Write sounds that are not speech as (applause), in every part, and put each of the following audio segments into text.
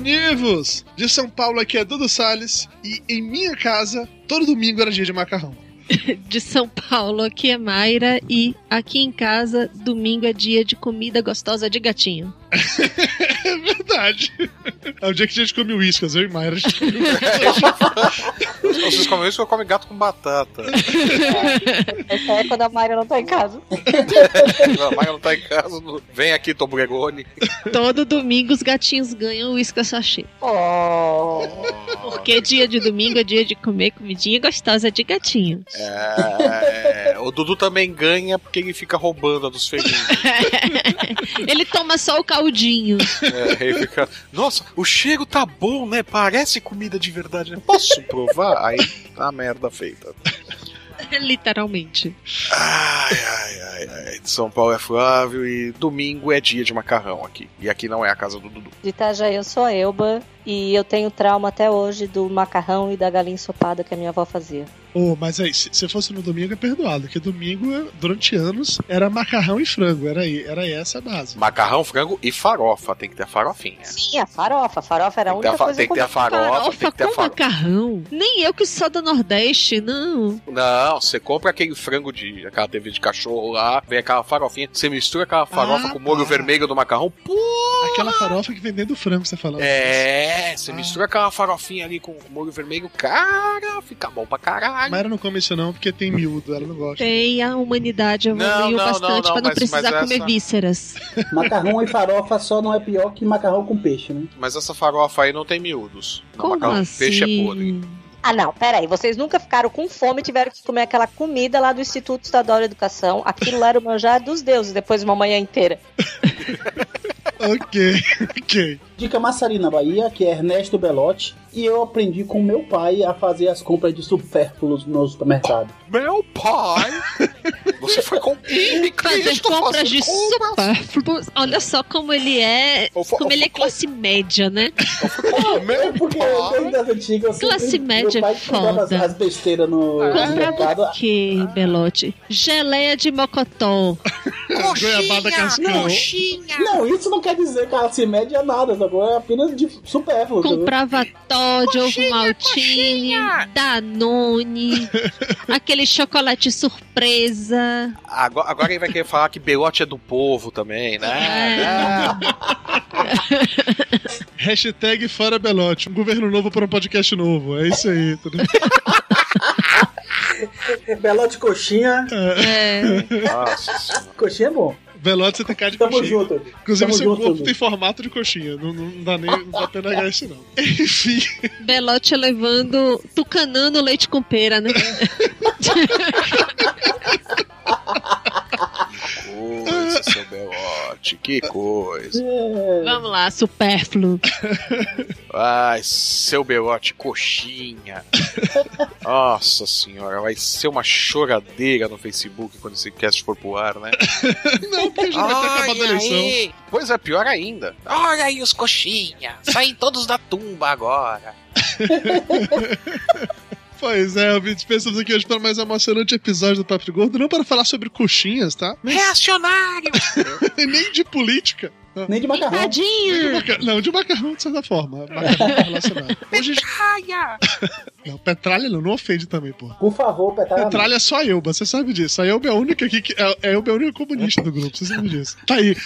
Univos! De São Paulo aqui é Dudu Salles e em minha casa, todo domingo era dia de macarrão. (laughs) de São Paulo, aqui é Mayra e aqui em casa, domingo é dia de comida gostosa de gatinho. (laughs) é verdade. É o dia que a gente come uíscas, eu e Mayra. (laughs) Vocês comem isso, eu como gato com batata. Essa é quando a Mayra não tá em casa. A Mayra não tá em casa. Vem aqui, Tom Bregoni. Todo domingo os gatinhos ganham uísque sachê. Oh. Porque dia de domingo é dia de comer comidinha gostosa de gatinho. É, o Dudu também ganha porque ele fica roubando a dos (laughs) felinos. ele toma só o caldinho. É, ele fica, nossa, o cheiro tá bom, né? Parece comida de verdade. Né? Posso (laughs) provar? Aí tá a merda feita. (laughs) Literalmente. Ai, ai, ai, ai. São Paulo é Flávio e domingo é dia de macarrão aqui. E aqui não é a casa do Dudu. De Itajaí eu sou a Elba e eu tenho trauma até hoje do macarrão e da galinha ensopada que a minha avó fazia. Oh, mas aí, se, se fosse no domingo é perdoado, porque domingo, durante anos, era macarrão e frango, era, era essa a base. Macarrão, frango e farofa, tem que ter a farofinha. Sim, a farofa, a farofa era a única coisa Tem que ter a farofa, farofa tem que ter a farofa. macarrão. Nem eu que sou do Nordeste, não. Não, você compra aquele frango de aquela TV de cachorro lá, vem aquela farofinha, você mistura aquela farofa Ah, com o molho tá. vermelho do macarrão, pô! Aquela farofa que vem dentro do frango, você falou. É, você Ah. mistura aquela farofinha ali com o molho vermelho, cara, fica bom pra caralho. Mayra não come isso não, porque tem miúdo, ela não gosta. Tem a humanidade Não, evoluiu não, bastante não, não, pra não mas- precisar mas comer essa- vísceras. (laughs) Macarrão e farofa só não é pior que macarrão com peixe, né? Mas essa farofa aí não tem miúdos. Não, Como macarrão, assim? peixe é podre. Ah, não, peraí. Vocês nunca ficaram com fome e tiveram que comer aquela comida lá do Instituto Estadual de Educação. Aquilo lá era o manjar dos deuses depois de uma manhã inteira. (laughs) ok, (laughs) ok. De Camaçari, na Bahia, que é Ernesto Belotti, e eu aprendi com meu pai a fazer as compras de supérfluos no supermercado. Meu pai! (laughs) Você foi com ele, Fazer compras de compras. supérfluos. Olha só como ele é. Eu Como eu ele é classe média, né? É porque desde as antigas sempre- Classe média meu pai as, foda. as besteiras no, no Comprava mercado. o quê, Belote? Geleia de mocotó. Cascão. Não, isso não quer dizer classe média nada, sacou? É apenas de supérfluo. entendeu? Comprava Todd, ovo maltine, Danone, (laughs) aquele chocolate surpresa. Agora, agora ele vai querer falar que Belote é do povo também, né? É. (laughs) Hashtag fora Belote, um governo novo para um podcast novo. É isso aí? (laughs) Belote coxinha. É. Nossa. Coxinha é bom. Belote você tem cara de Tamo coxinha. junto. Inclusive, Tamo seu junto, corpo tem formato de coxinha. Não, não dá nem não dá pra negar isso, não. (laughs) Enfim, Belote levando, tucanando leite com pera, né? (laughs) Seu Belote, que coisa. Vamos lá, supérfluo. Ai, seu Belote, coxinha. Nossa senhora, vai ser uma choradeira no Facebook quando esse cast for pro ar, né? não, porque já vai ter acabado a eleição. Pois é, pior ainda. Olha aí os coxinha, saem todos da tumba agora. (laughs) Pois é, ouvintes, pensamos aqui hoje para mais um emocionante episódio do Papo de Gordo, não para falar sobre coxinhas, tá? Reacionário! (laughs) Nem de política. Nem de macarrão. De Tadinho! maca- Não, de macarrão, de certa forma. Macarrão tá relacionado. (laughs) Hoje, Petralha! (laughs) não, petralha não, não ofende também, pô. Por favor, petralha. Petralha é só a Elba, você sabe disso. A Elba é a única aqui que. É, a Elba é a única comunista do grupo, você sabe disso. Tá aí.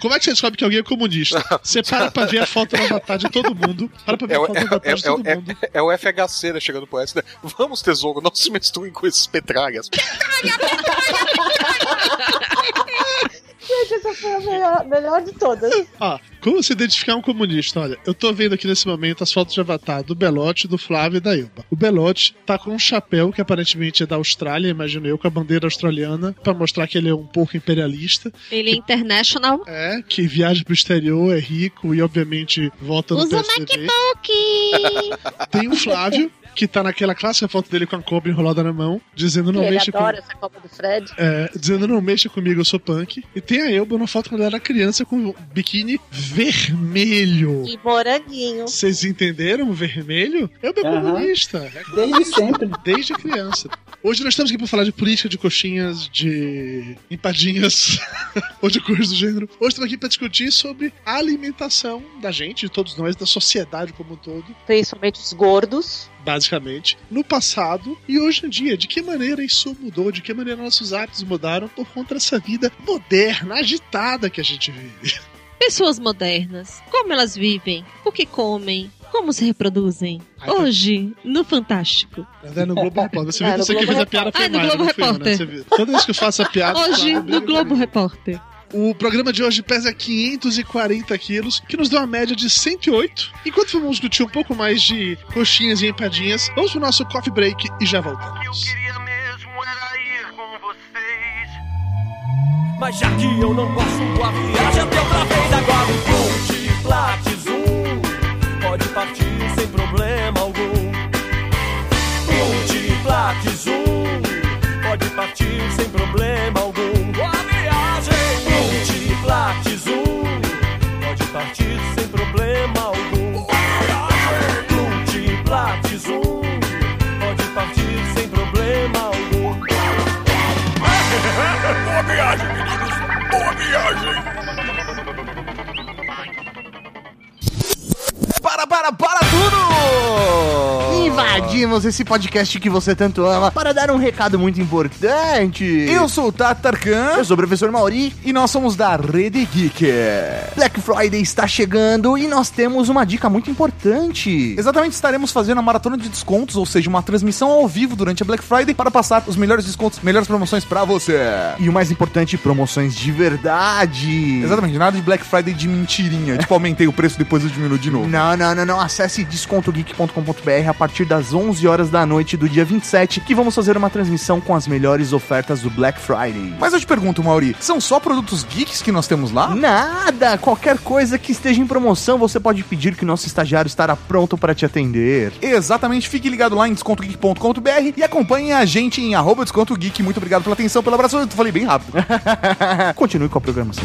Como é que você descobre que alguém é comunista? Você para pra ver a foto do avatar de todo mundo. Para pra ver É, a o- foto do é, avatar de é, todo é, mundo. é, é o FHC né, chegando pro S, né? Vamos, tesouro, não se misturem com esses petralhas. Gente, essa foi a melhor, melhor de todas. Ó, Como se identificar um comunista? Olha, eu tô vendo aqui nesse momento as fotos de avatar do Belote, do Flávio e da Ilba. O Belote tá com um chapéu que aparentemente é da Austrália, imagino eu, com a bandeira australiana, pra mostrar que ele é um pouco imperialista. Ele é international. É, que viaja pro exterior, é rico e obviamente vota no Usa PSDB. MacBook! (laughs) Tem o Flávio, que tá naquela clássica foto dele com a cobra enrolada na mão, dizendo não ele mexa com... adora essa Copa do Fred. É, dizendo não mexa comigo, eu sou punk. E tem a Elba na foto quando ela era criança com um biquíni vermelho. E moranguinho. Vocês entenderam o vermelho? Elba é comunista. Desde sempre. Desde criança. Hoje nós estamos aqui para falar de política, de coxinhas, de empadinhas, (laughs) ou de coisas do gênero. Hoje estamos aqui para discutir sobre a alimentação da gente, de todos nós, da sociedade como um todo, Principalmente os gordos. Basicamente, no passado e hoje em dia. De que maneira isso mudou, de que maneira nossos hábitos mudaram por conta dessa vida moderna, agitada que a gente vive. (laughs) Pessoas modernas. Como elas vivem? O que comem? Como se reproduzem? Ai, tá- Hoje, no Fantástico. É no Globo Repórter. Você É, (laughs) viu que no você que Globo fez a piada foi Ah, no mais, Globo fui eu, né? Repórter. Viu. Toda vez que eu faço a piada... Hoje, no Globo. Repórter. O programa de hoje pesa 540 quilos, que nos dá uma média de 108. Enquanto vamos discutir um pouco mais de coxinhas e empadinhas, vamos pro nosso coffee break e já voltamos. queria mesmo era ir com vocês. Mas já que eu não posso, a viagem até outra vez. Agora o multiplates um pode partir sem problema algum. Multiplates um pode partir sem problema algum. Para, para, para tudo! Invadimos esse podcast que você tanto ama para dar um recado muito importante. Eu sou o Tatarkan. Eu sou o professor Mauri. E nós somos da Rede Geek. Black Friday está chegando e nós temos uma dica muito importante. Exatamente, estaremos fazendo a maratona de descontos, ou seja, uma transmissão ao vivo durante a Black Friday para passar os melhores descontos, melhores promoções para você. E o mais importante, promoções de verdade. Exatamente, nada de Black Friday de mentirinha. tipo, aumentei o preço depois eu diminuo de novo. Não, não, não, não. Acesse descontogeek.com.br a partir das 11 horas da noite do dia 27, que vamos fazer uma transmissão com as melhores ofertas do Black Friday. Mas eu te pergunto, Mauri, são só produtos geeks que nós temos lá? Nada! Qualquer coisa que esteja em promoção, você pode pedir que o nosso estagiário estará pronto para te atender. Exatamente, fique ligado lá em descontogeek.com.br e acompanhe a gente em arroba descontogeek. Muito obrigado pela atenção, pelo abraço. Eu falei bem rápido. (laughs) Continue com a programação.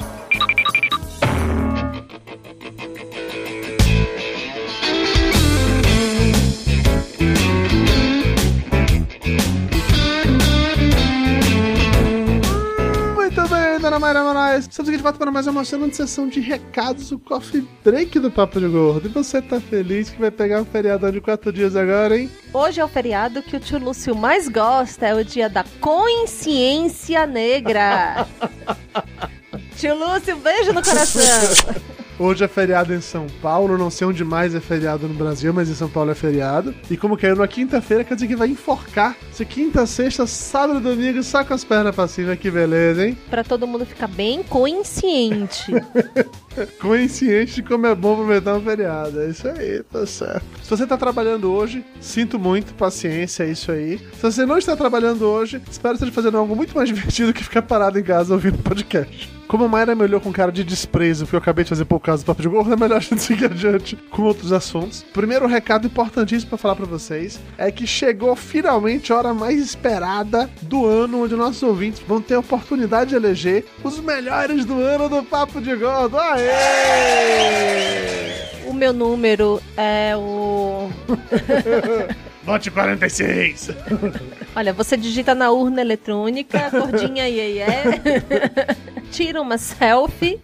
Dona Mayra Moraes. Estamos aqui de volta para mais uma de sessão de recados, o coffee break do Papo de Gordo. E você tá feliz que vai pegar um feriadão de quatro dias agora, hein? Hoje é o feriado que o tio Lúcio mais gosta, é o dia da consciência negra. (laughs) tio Lúcio, beijo no coração. (laughs) Hoje é feriado em São Paulo, não sei onde mais é feriado no Brasil, mas em São Paulo é feriado. E como caiu na quinta-feira, quer dizer que vai enforcar. Se quinta, sexta, sábado e domingo, só com as pernas pra cima, que beleza, hein? Pra todo mundo ficar bem consciente. (laughs) Consciente de como é bom aproveitar um feriado. É isso aí, tá certo. Se você tá trabalhando hoje, sinto muito, paciência, é isso aí. Se você não está trabalhando hoje, espero que esteja fazendo algo muito mais (laughs) divertido que ficar parado em casa ouvindo podcast. Como a Mayra me olhou com cara de desprezo, porque eu acabei de fazer pouco caso do Papo de Gordo, é melhor (laughs) a gente seguir adiante com outros assuntos. Primeiro recado importantíssimo pra falar pra vocês é que chegou finalmente a hora mais esperada do ano, onde nossos ouvintes vão ter a oportunidade de eleger os melhores do ano do Papo de Gordo. Aê! O meu número é o. (laughs) Vote 46. Olha, você digita na urna eletrônica, cordinha iê, iê, (laughs) tira uma selfie.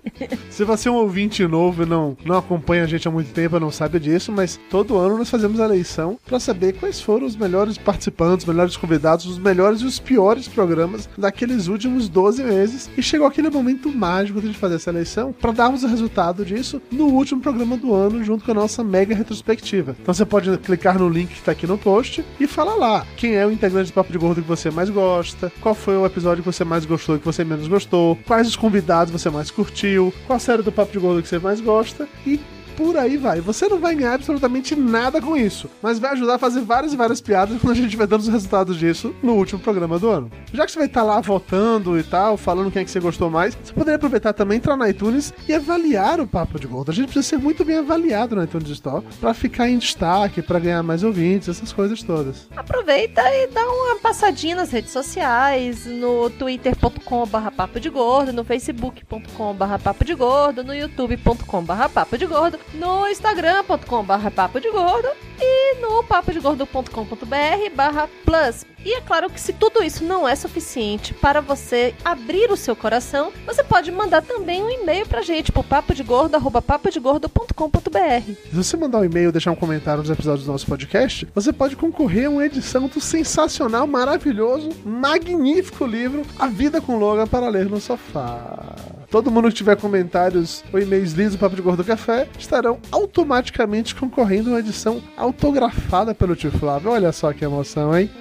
Se você é um ouvinte novo e não, não acompanha a gente há muito tempo, não sabe disso, mas todo ano nós fazemos a eleição para saber quais foram os melhores participantes, os melhores convidados, os melhores e os piores programas daqueles últimos 12 meses. E chegou aquele momento mágico de fazer essa eleição para darmos o resultado disso no último programa do ano, junto com a nossa mega retrospectiva. Então você pode clicar no link que tá aqui no post e falar lá quem é o integrante do Papo de Gordo que você mais gosta, qual foi o episódio que você mais gostou e que você menos gostou, quais os convidados você mais curtiu, qual a série do Papo de Gordo que você mais gosta e por aí vai. Você não vai ganhar absolutamente nada com isso, mas vai ajudar a fazer várias e várias piadas quando a gente vai dando os resultados disso no último programa do ano. Já que você vai estar lá votando e tal, falando quem é que você gostou mais, você poderia aproveitar também, entrar na iTunes e avaliar o Papo de Gordo. A gente precisa ser muito bem avaliado no iTunes Store para ficar em destaque, para ganhar mais ouvintes, essas coisas todas. Aproveita e dá uma passadinha nas redes sociais, no twitter.com.br papo de gordo, no facebook.com.br papo de gordo, no youtube.com.br papo de gordo, no de gordo e no papodegordo.com.br barra plus. E é claro que se tudo isso não é suficiente para você abrir o seu coração, você pode mandar também um e-mail pra gente pro papodegordo.papodegordo.com.br. Se você mandar um e-mail, deixar um comentário nos episódios do nosso podcast, você pode concorrer a uma edição do sensacional, maravilhoso, magnífico livro A Vida com Logan para ler no sofá. Todo mundo que tiver comentários ou e-mails lidos do Papo de Gordo Café estarão automaticamente concorrendo a uma edição autografada pelo tio Flávio. Olha só que emoção, hein?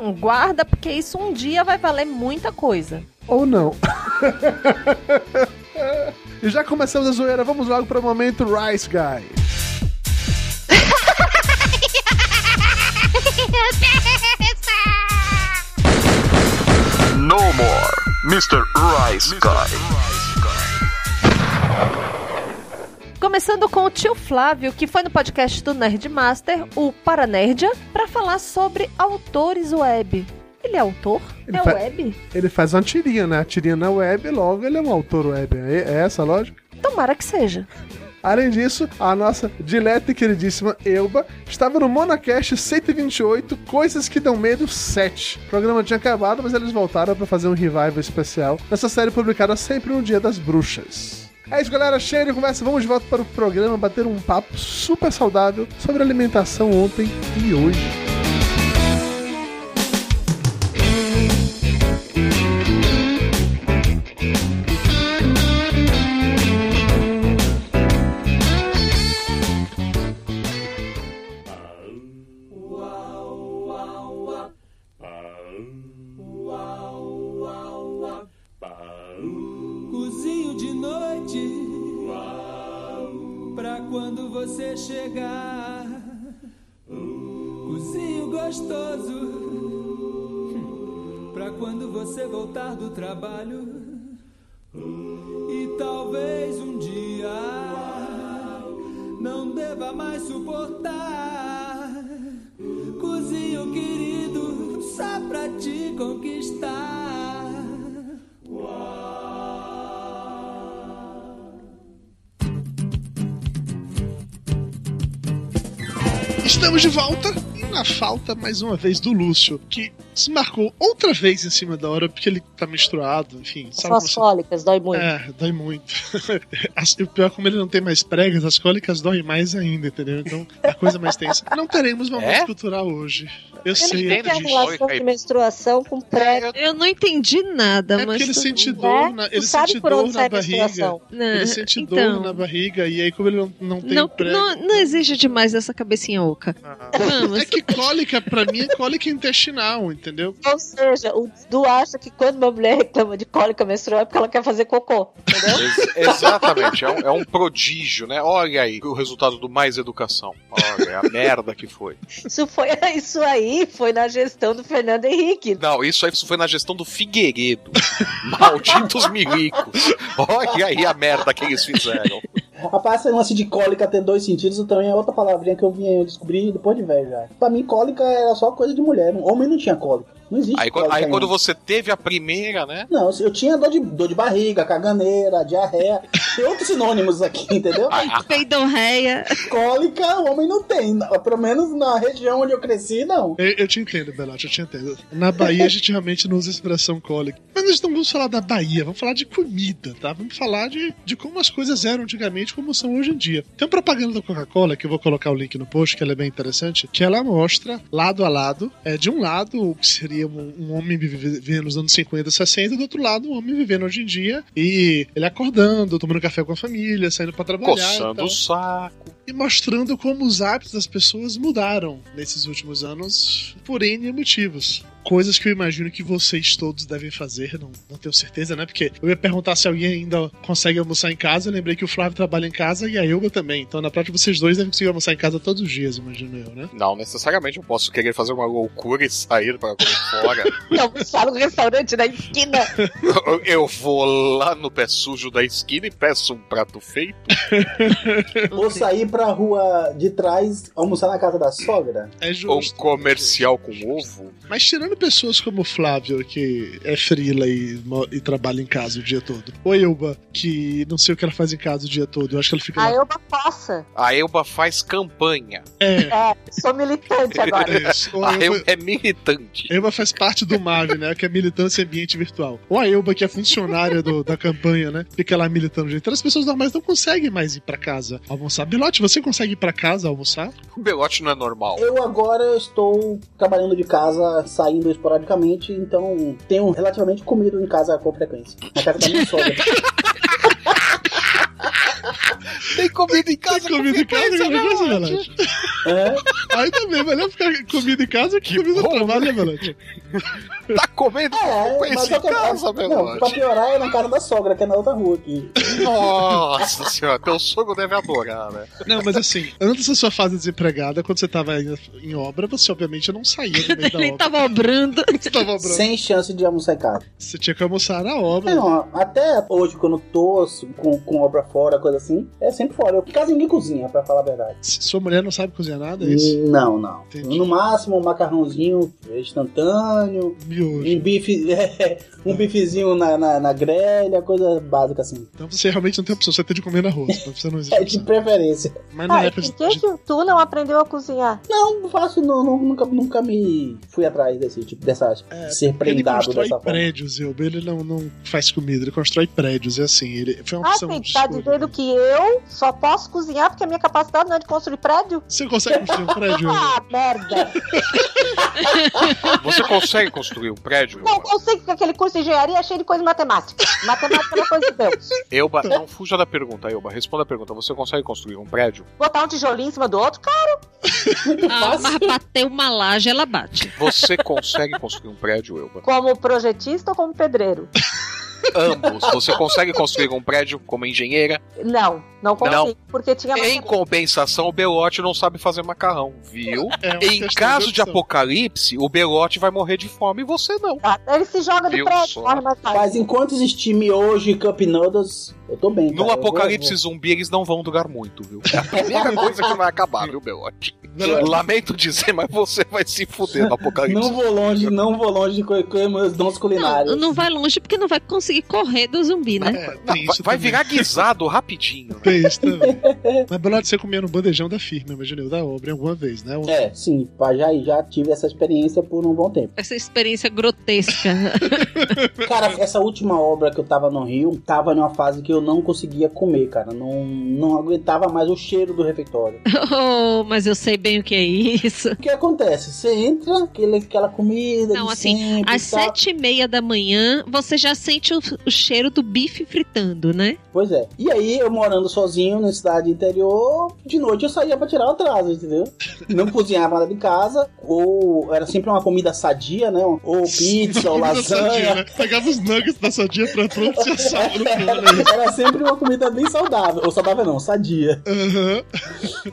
Hum, guarda, porque isso um dia vai valer muita coisa. Ou não. (laughs) e já começamos a zoeira, vamos logo para o momento Rice Guy. No more, Mr. Rice Guy. Começando com o tio Flávio, que foi no podcast do Nerdmaster, o Paranerdia, para falar sobre autores web. Ele é autor? Ele é fa- web? Ele faz uma tirinha, né? A tirinha na web, logo ele é um autor web. É é essa a lógica? Tomara que seja. Além disso, a nossa dileta e queridíssima Elba estava no Monacast 128, Coisas que Dão Medo 7. O programa tinha acabado, mas eles voltaram para fazer um revival especial nessa série publicada sempre no Dia das Bruxas. É isso, galera. Cheio de conversa. Vamos de volta para o programa bater um papo super saudável sobre alimentação ontem e hoje. Quando você chegar. Cozinho gostoso Pra quando você voltar do trabalho. E talvez um dia Não deva mais suportar. Cozinho querido Só pra te conquistar Estamos de volta e na falta mais uma vez do Lúcio, que se marcou outra vez em cima da hora porque ele tá menstruado, enfim. As cólicas, dói muito. É, dói muito. (laughs) As- o pior, como ele não tem mais pregas, as cólicas doem mais ainda, entendeu? Então, a coisa mais tensa. (laughs) Não teremos momento É? cultural hoje. Eu Ele sei, tem é a triste. relação de menstruação com pré. Eu não entendi nada, É mas. porque ele sente dor, na, ele sabe sente dor na barriga. Não, Ele sente então. dor na barriga e aí como ele não, não tem Não, prega... não, não exige demais essa cabecinha oca. Vamos. É que cólica, pra mim, é cólica intestinal, entendeu? Ou seja, o Du acha que quando uma mulher reclama de cólica menstrual é porque ela quer fazer cocô. Ex- exatamente, é um, é um prodígio, né? Olha aí o resultado do Mais Educação. Olha a merda que foi. Isso, foi, (laughs) isso aí foi na gestão do Fernando Henrique. Não, isso aí isso foi na gestão do Figueiredo. Malditos milicos. Olha aí a merda que eles fizeram. Rapaz, esse lance de cólica ter dois sentidos também é outra palavrinha que eu vim descobrir depois de velho já. Pra mim, cólica era só coisa de mulher. Homem não tinha cólica. Não existe Aí, quando- aí quando você teve a primeira, né? Não, eu tinha dor de, dor de barriga, caganeira, diarreia. Tem outros sinônimos aqui, (laughs) entendeu? Peidorreia. Cólica, o homem não tem. Pelo menos na região onde eu cresci, não. Eu, eu te entendo, Belote, eu te entendo. Na Bahia a gente realmente não usa a expressão cólica. Mas nós não vamos falar da Bahia, vamos falar de comida, tá? Vamos falar de, de como as coisas eram antigamente, como são hoje em dia. Tem uma propaganda da Coca-Cola, que eu vou colocar o link no post, que ela é bem interessante, que ela mostra, lado a lado, é, de um lado, o que seria um, um homem vive- vivendo nos anos 50, 60, do outro lado, um homem vivendo hoje em dia, e ele acordando, tomando café com a família, saindo pra trabalhar. e Coçando o saco. e mostrando como os hábitos das pessoas mudaram nesses últimos anos por N motivos. Coisas que eu imagino que vocês todos devem fazer, não, não tenho certeza, né? Porque eu ia perguntar se alguém ainda consegue almoçar em casa. Eu lembrei que o Flávio trabalha em casa e a Elba também. Então, na prática, vocês dois devem conseguir almoçar em casa todos os dias, imagino eu, né? Não necessariamente eu posso querer fazer uma loucura e sair para comer fora. (laughs) Não, fala no restaurante da esquina. Eu- vou lá no pé sujo da esquina e peço um prato feito. Ou sair pra rua de trás, almoçar na casa da sogra. É Ou justo. comercial com ovo. Mas tirando pessoas como o Flávio, que é frila e, e trabalha em casa o dia todo. Ou a Elba, que não sei o que ela faz em casa o dia todo. Eu acho que ela fica A lá. Elba possa. A Elba faz campanha. É. É, sou militante agora. (laughs) Isso. Ou A a Elba, é militante. a Elba faz parte do MAV, né? Que é militância ambiente virtual. Ou a Elba, que é funcionária do- da campanha, né? Fica lá militando. Gente. Então as pessoas normais não conseguem mais ir pra casa almoçar. Bilote, você consegue ir pra casa almoçar? O belote não é normal. Eu agora estou trabalhando de casa, saindo esporadicamente, então tenho relativamente comido em casa com frequência. Na casa da minha sogra. (laughs) Tem comida em casa. Tem comida em casa, que coisa, Bilote? É? Aí também, melhor ficar comida em casa que, comida no trabalho, né, Bilote? Tá comendo É, com mas em que casa, não, pra piorar é na casa da sogra, que é na outra rua aqui. Nossa senhora, teu sogro deve adorar, né? Não, mas assim, antes da sua fase desempregada, quando você tava em, em obra, você obviamente não saía do meio da (laughs) Ele obra. tava obrando. (laughs) Você tava obrando. Sem chance de almoçar em casa. Você tinha que almoçar na obra. Não, até hoje, quando eu tô com, com obra fora, coisa assim, é sempre fora. Eu, casa ninguém cozinha, pra falar a verdade. Se Sua mulher não sabe cozinhar nada, é isso? Não, não. Entendi. No máximo, um macarrãozinho instantâneo, Miojo. um bife, é, (laughs) um bifezinho na, na, na grelha, coisa básica assim. Então você realmente não tem opção, você tem de comer na rua. Você não existe (laughs) É de preferência. Mas na Ah, época por que, que tu não aprendeu a cozinhar? Não, não faço, não, não, nunca, nunca me fui atrás desse tipo, dessa, ser ele prendado constrói dessa forma. prédios, Elba. Ele não, não faz comida, ele constrói prédios. É assim, ele foi uma Ah, opção sim, de tá escolha. dizendo que eu só posso cozinhar porque a minha capacidade não é de construir prédio? Você consegue construir um prédio? (laughs) Ah, merda! Você consegue construir um prédio? Não consigo, porque aquele curso de engenharia é cheio de coisa de matemática. Matemática é coisa de Deus. Elba, não fuja da pergunta, Elba. Responda a pergunta. Você consegue construir um prédio? Botar um tijolinho em cima do outro, cara. Ah, mas bater uma laje, ela bate. Você consegue construir um prédio, Elba? Como projetista ou como pedreiro? Ambos. Você consegue construir um prédio como engenheira? Não, não consigo, Não. porque tinha Em compensação, o Belote não sabe fazer macarrão, viu? É uma em caso de de apocalipse, o Belote vai morrer de fome e você não. Ah, Ele se joga do Viu prédio, corre mais Mas fácil. enquanto existir miojo e cup noodles, eu tô bem. No cara. Apocalipse vou- zumbi, eles não vão durar muito, viu? É a primeira coisa que vai acabar, viu, Belote? Lamento dizer, mas você vai se fuder no apocalipse. Não vou longe, não vou longe de co- co- meus dons culinários. Não, não vai longe porque não vai conseguir correr do zumbi, né? É, Não, tem vai, isso vai virar guisado rapidinho. né? Tem isso também. (laughs) Mas Belote, você comia no bandejão da firma, imaginei, da obra, alguma vez, né? É, sim, já, já tive essa experiência por um bom tempo. Essa experiência grotesca. (laughs) Cara, essa última obra que eu tava no Rio, tava numa fase que eu não conseguia comer, cara. Não, não aguentava mais o cheiro do refeitório. (laughs) oh, mas eu sei bem o que é isso. O que acontece? Você entra, aquele, aquela comida Não, de assim, às sete e meia da manhã, você já sente o, o cheiro do bife fritando, né? Pois é. E aí, eu morando sozinho na cidade interior, de noite eu saía pra tirar o atraso, entendeu? (laughs) Não cozinhava nada em casa, ou era sempre uma comida sadia, né? Ou pizza, ou Comida sadia, lasanha. né? Pegava os nuggets da sadia pra pronto e assava no (laughs) forno. né? Era sempre uma comida bem saudável. Ou saudável não, sadia. Aham.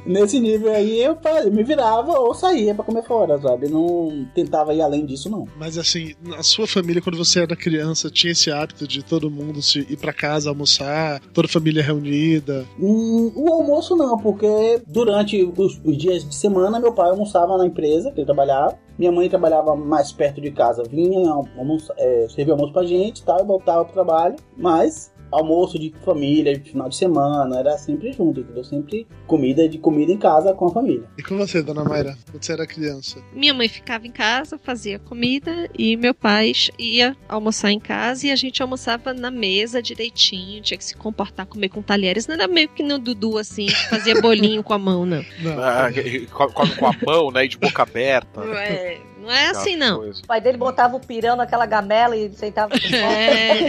Nesse nível aí eu, me virava ou saía pra comer fora, sabe? Não tentava ir além disso, não. Mas assim, na sua família, quando você era criança, tinha esse hábito de todo mundo se ir pra casa almoçar, toda a família reunida. Hum, o almoço não, porque durante os, os dias de semana meu pai almoçava na empresa que ele trabalhava. Minha mãe trabalhava mais perto de casa, vinha almoçar, é, servir almoço pra gente e tal, e voltava pro trabalho. Mas almoço de família, de final de semana, era sempre junto, entendeu? Sempre comida de comida em casa com a família. E com você, dona Mayra, quando você era criança? Minha mãe ficava em casa, fazia comida e meu pai ia almoçar em casa e a gente almoçava na mesa direitinho, tinha que se comportar, comer com talheres. Não era meio que no Dudu assim, que fazia bolinho com a mão, não. Ah, e come com a mão, né? E de boca aberta. Não é, não é assim, não. O pai dele botava o pirão naquela gamela e sentava. É.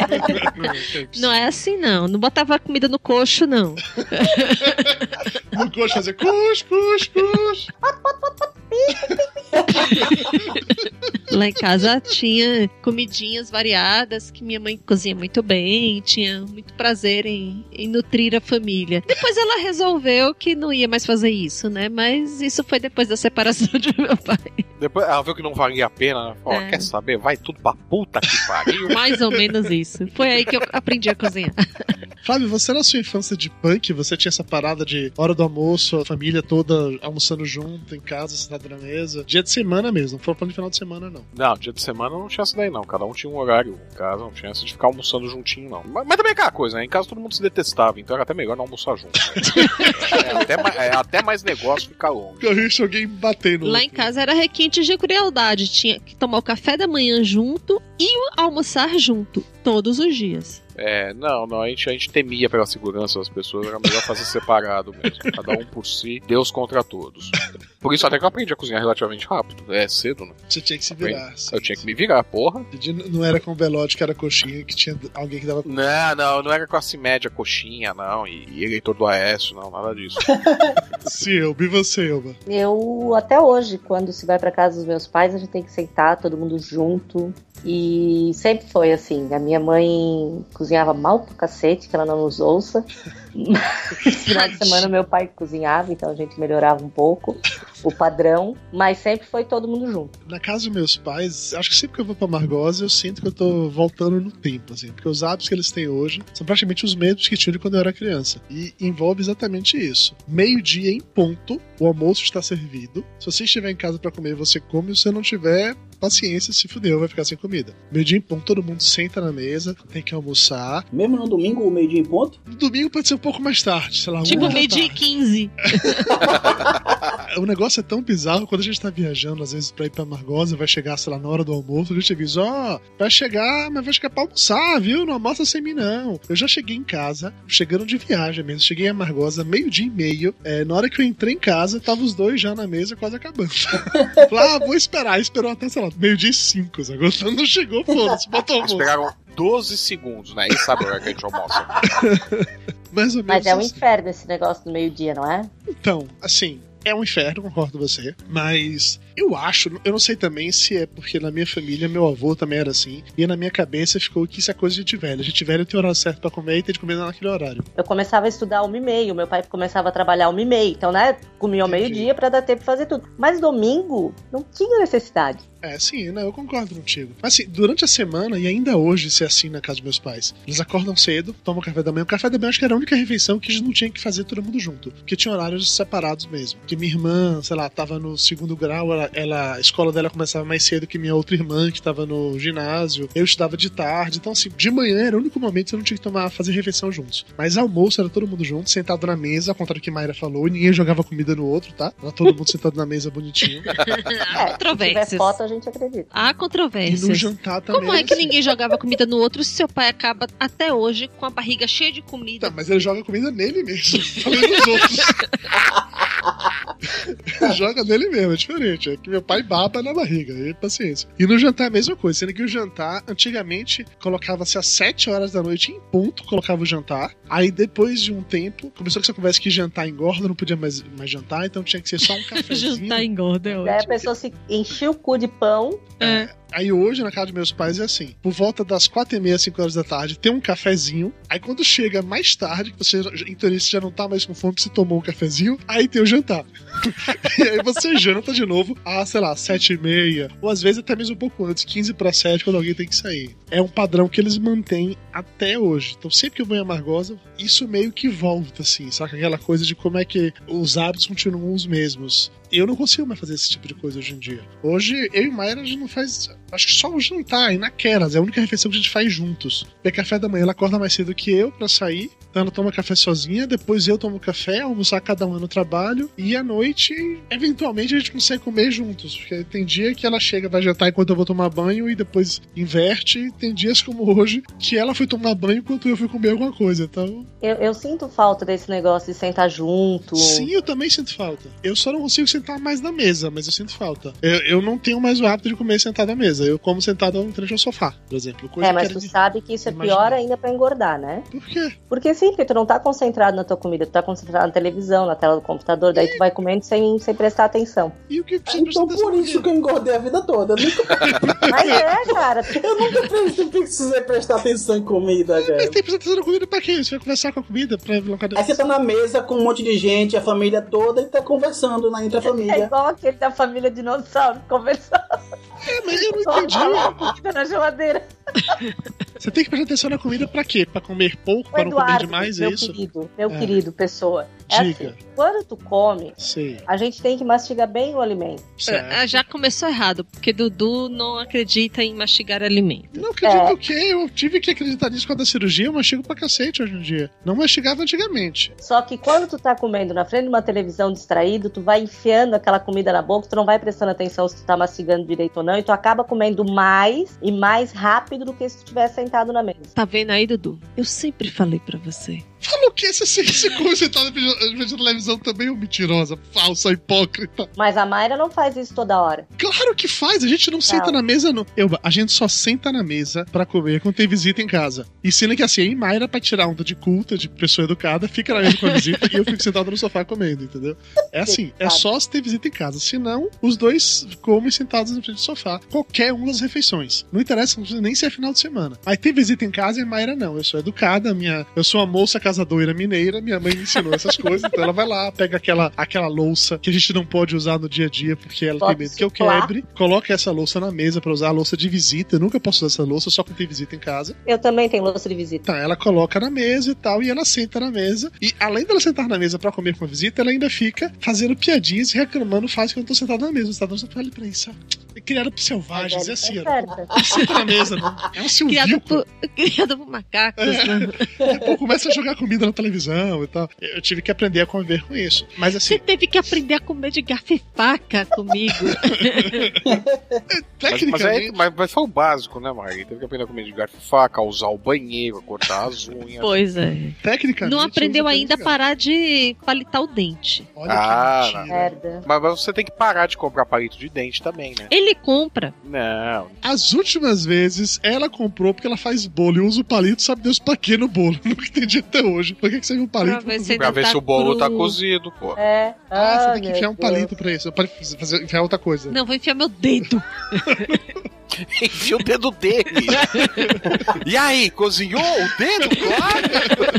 (laughs) Não é assim, não. Não botava comida no coxo, não. (laughs) No coxo fazer cus, cus, cus. Lá em casa tinha comidinhas variadas que minha mãe cozinha muito bem, tinha muito prazer em, em nutrir a família. Depois ela resolveu que não ia mais fazer isso, né? Mas isso foi depois da separação (laughs) de meu pai. Depois ela viu que não valia a pena, né? Falou, É. quer saber? Vai tudo pra puta que pariu. (laughs) Mais ou menos isso. Foi aí que eu aprendi a cozinhar. (laughs) Flávio, você na sua infância de punk, você tinha essa parada de hora do almoço, a família toda almoçando junto, em casa, sentado na mesa. Dia de semana mesmo, não foi plano de final de semana, não. Não, dia de semana não tinha essa daí, não. Cada um tinha um horário em casa, não tinha essa de ficar almoçando juntinho, não. Mas, mas também é aquela coisa, né? Em casa todo mundo se detestava, então era até melhor não almoçar junto. né? (laughs) é, até, ma- é até mais negócio ficar longe. Eu vi alguém batendo. Lá em casa era requinte de crueldade. Tinha que tomar o café da manhã junto e almoçar junto, todos os dias. É, não, não, a gente, a gente temia pela segurança das pessoas, era melhor fazer separado mesmo. Cada um por si, Deus contra todos. Por isso até que eu aprendi a cozinhar relativamente rápido. É cedo, né? Você tinha que se Aprendi. virar. Eu tinha que me virar, porra. Não era com o Belote que era coxinha, que tinha alguém que dava. Não, não, não era classe média coxinha, não, e, e eleitor do Aécio, não, nada disso. Sim, eu vi você, Elba. Eu, até hoje, quando se vai pra casa dos meus pais, a gente tem que sentar todo mundo junto. E sempre foi assim. A minha mãe cozinhava mal pro cacete, que ela não nos ouça. (laughs) Mas final de semana meu pai cozinhava, então a gente melhorava um pouco o padrão. Mas sempre foi todo mundo junto. Na casa dos meus pais, acho que sempre que eu vou pra Margosa, eu sinto que eu tô voltando no tempo, assim, porque os hábitos que eles têm hoje são praticamente os mesmos que tinham de quando eu era criança. E envolve exatamente isso. Meio-dia em ponto, o almoço está servido. Se você estiver em casa pra comer, você come. Se você não tiver, paciência, se fudeu, vai ficar sem comida. Meio-dia em ponto, todo mundo senta na mesa, tem que almoçar. Mesmo no domingo, meio-dia em ponto? No domingo pode ser um pouco mais tarde, sei lá, Tipo, uma da meio-dia e tarde. 15. (laughs) O negócio é tão bizarro quando a gente tá viajando, às vezes, pra ir pra Margosa, vai chegar, sei lá, na hora do almoço, a gente avisa, ó, vai chegar, mas vai chegar pra almoçar, viu? Não almoça sem mim, não. Eu já cheguei em casa, chegando de viagem mesmo, cheguei a Margosa, meio-dia e meio, é, na hora que eu entrei em casa, tava os dois já na mesa, quase acabando. (laughs) Falei, ah, vou esperar, esperou até, sei lá, meio-dia e cinco? Quando não chegou, foda-se, botou o almoço. Esperaram 12 segundos, né? E sabe a hora que a gente almoça. (laughs) Mais ou menos Mas é um assim. inferno esse negócio do meio-dia, não é? Então, assim, é um inferno, concordo com você. Mas eu acho, eu não sei também se é porque na minha família meu avô também era assim. E na minha cabeça ficou que isso é coisa de gente velha. Gente velha tem horário certo pra comer e tem de comer naquele horário. Eu começava a estudar uma e meio, meu pai começava a trabalhar uma e meio. Então, né, comia ao meio-dia pra dar tempo de fazer tudo. Mas domingo não tinha necessidade. É, sim, não, eu concordo contigo. Mas assim, durante a semana, e ainda hoje se é assim na casa dos meus pais, eles acordam cedo, tomam café da manhã. O café da manhã acho que era a única refeição que eles não tinham que fazer todo mundo junto. Porque tinha horários separados mesmo. Porque minha irmã, sei lá, tava no segundo grau, ela, ela- a escola dela começava mais cedo que minha outra irmã, que tava no ginásio. Eu estudava de tarde. Então, assim, de manhã era o único momento que eu não tinha que tomar, fazer refeição juntos. Mas almoço era todo mundo junto, sentado na mesa, ao contrário do que Mayra falou, e ninguém jogava comida no outro, tá? Era todo mundo sentado na mesa bonitinho. (laughs) É, se tiver controvérsias. foto, a gente acredita. Há controvérsias. E no jantar também Como é que assim. ninguém jogava comida no outro se seu pai acaba até hoje com a barriga cheia de comida? Tá, mas ele joga comida nele mesmo. (laughs) Falando nos outros. (laughs) (laughs) Joga nele mesmo, é diferente. É que meu pai baba na barriga, aí paciência. E no jantar é a mesma coisa, sendo que o jantar, antigamente, colocava-se às 7 horas da noite em ponto, colocava o jantar. Aí depois de um tempo, começou com essa conversa que jantar engorda, não podia mais, mais jantar, então tinha que ser só um (laughs) cafezinho. Jantar engorda, é Daí a ótimo. pessoa se enchia o cu de pão. É. Aí hoje, na casa dos meus pais, é assim: por volta das quatro e meia, cinco horas da tarde, tem um cafezinho. Aí quando chega mais tarde, que você, em teoria, já não tá mais com fome, você tomou um cafezinho, aí tem o jantar. (laughs) e aí você janta de novo, às, sei lá, sete e meia, ou às vezes até mesmo um pouco antes, 15 para sete, quando alguém tem que sair. É um padrão que eles mantêm até hoje. Então sempre que eu vou em Amargosa, isso meio que volta, assim, saca? Aquela coisa de como é que os hábitos continuam os mesmos. Eu não consigo mais fazer esse tipo de coisa hoje em dia. Hoje, eu e Mayra, a gente não faz. Acho que só o jantar, e naquelas. É a única refeição que a gente faz juntos. Porque café da manhã ela acorda mais cedo que eu pra sair. Ela toma café sozinha, depois eu tomo café, almoçar cada um no trabalho. E à noite, eventualmente, a gente consegue comer juntos. Porque tem dia que ela chega, vai jantar enquanto eu vou tomar banho e depois inverte. Tem dias como hoje que ela foi tomar banho enquanto eu fui comer alguma coisa. Então. Eu, eu sinto falta desse negócio de sentar junto. Sim, eu também sinto falta. Eu só não consigo sentar mais na mesa, mas eu sinto falta. Eu, eu não tenho mais o hábito de comer sentado à mesa. Eu como sentado em frente ao sofá, por exemplo. É, mas tu de- sabe que isso é pior ainda pra engordar, né? Por quê? Porque sim, porque tu não tá concentrado na tua comida, tu tá concentrado na televisão, na tela do computador, daí tu vai comendo sem, sem prestar atenção. E o que Então por isso que eu engordei a vida toda. Eu nunca, (laughs) Mas é, cara. (laughs) eu nunca pre- precisei prestar atenção em comida, cara. Mas tem que prestar atenção na comida pra quê? Você vai conversar com a comida pra colocar Aí você tá na mesa com um monte de gente, a família toda, e tá conversando na entre a É família. igual aquele da família dinossauro conversando É, mas eu não entendi. Fica na geladeira. (laughs) Você tem que prestar atenção na comida pra quê? Pra comer pouco, O pra não comer demais, meu é isso? querido, meu É. querido, pessoa. É Diga. assim, quando tu come, Sei. a gente tem que mastigar bem o alimento. Ah, Já começou errado, porque Dudu não acredita em mastigar alimento. Não acredito É. o quê? Eu tive que acreditar nisso com a cirurgia, eu mastigo pra cacete hoje em dia. Não mastigava antigamente. Só que quando tu tá comendo na frente de uma televisão distraído, tu vai enfiando aquela comida na boca, tu não vai prestando atenção se tu tá mastigando direito ou não, e tu acaba comendo mais e mais rápido do que se tu tivesse sentado na mesa. Tá vendo aí, Dudu? Eu sempre falei pra você. Que esse se se come sentado vendo televisão também é um mentirosa, falsa, hipócrita. Mas a Mayra não faz isso toda hora. Claro que faz, a gente não, senta na mesa, não. Eu, a gente só senta na mesa pra comer quando tem visita em casa. E sendo que assim, aí Mayra, pra tirar onda de culta, de pessoa educada, fica na mesa com a visita e eu fico sentado no sofá comendo, entendeu? É assim, é só se ter visita em casa. Senão, os dois comem sentados na frente do sofá. Qualquer uma das refeições. Não interessa, não precisa nem ser final de semana. Aí tem visita em casa e a Mayra não. Eu sou educada, minha, eu sou uma moça casadoira mineira, minha mãe me ensinou essas coisas, então ela vai lá, pega aquela, aquela louça que a gente não pode usar no dia a dia porque ela Pode tem medo que eu quebre, coloca essa louça na mesa pra usar a louça de visita. Eu nunca posso usar essa louça só quando tem visita em casa. Eu também tenho louça de visita. Tá, ela coloca na mesa e tal, e ela senta na mesa. E além dela sentar na mesa pra comer com a visita, ela ainda fica fazendo piadinhas e reclamando faz que eu não tô sentado na mesa. Você tá dando fale pra isso. ó. É criado por selvagens, é assim, senta na mesa, não. É um Criado Silvio. por, (laughs) criado por macacos, né? Pô, começa a jogar comida na televisão e tal. Eu tive que aprender a conviver com isso. Mas assim, Você teve que aprender a comer de garfo e faca comigo. (laughs) Mas, mas, é, mas, mas foi o básico, né, Mari? Teve que aprender a comer de garfo e faca, a usar o banheiro, a cortar as (laughs) unhas. pois é. Tecnicamente. Não aprendeu ainda a tecnicamente. parar de palitar o dente. ah, não. Merda. Mas, mas você tem que parar de comprar palito de dente também, né? Ele compra. Não. As últimas vezes ela comprou porque ela faz bolo e usa o palito, sabe Deus pra quê no bolo. (laughs) Nunca entendi até hoje. Por que, que você usa um palito Pra ver pra se Pra não ver tá se o bolo tá cru. cozido, pô. É. Ah, você Ah, tem que enfiar um Deus. palito pra isso. Pode fazer, enfiar outra coisa. Não, vou enfiar meu dedo. (laughs) Enfia o dedo dele. (laughs) e aí, cozinhou o dedo? Claro.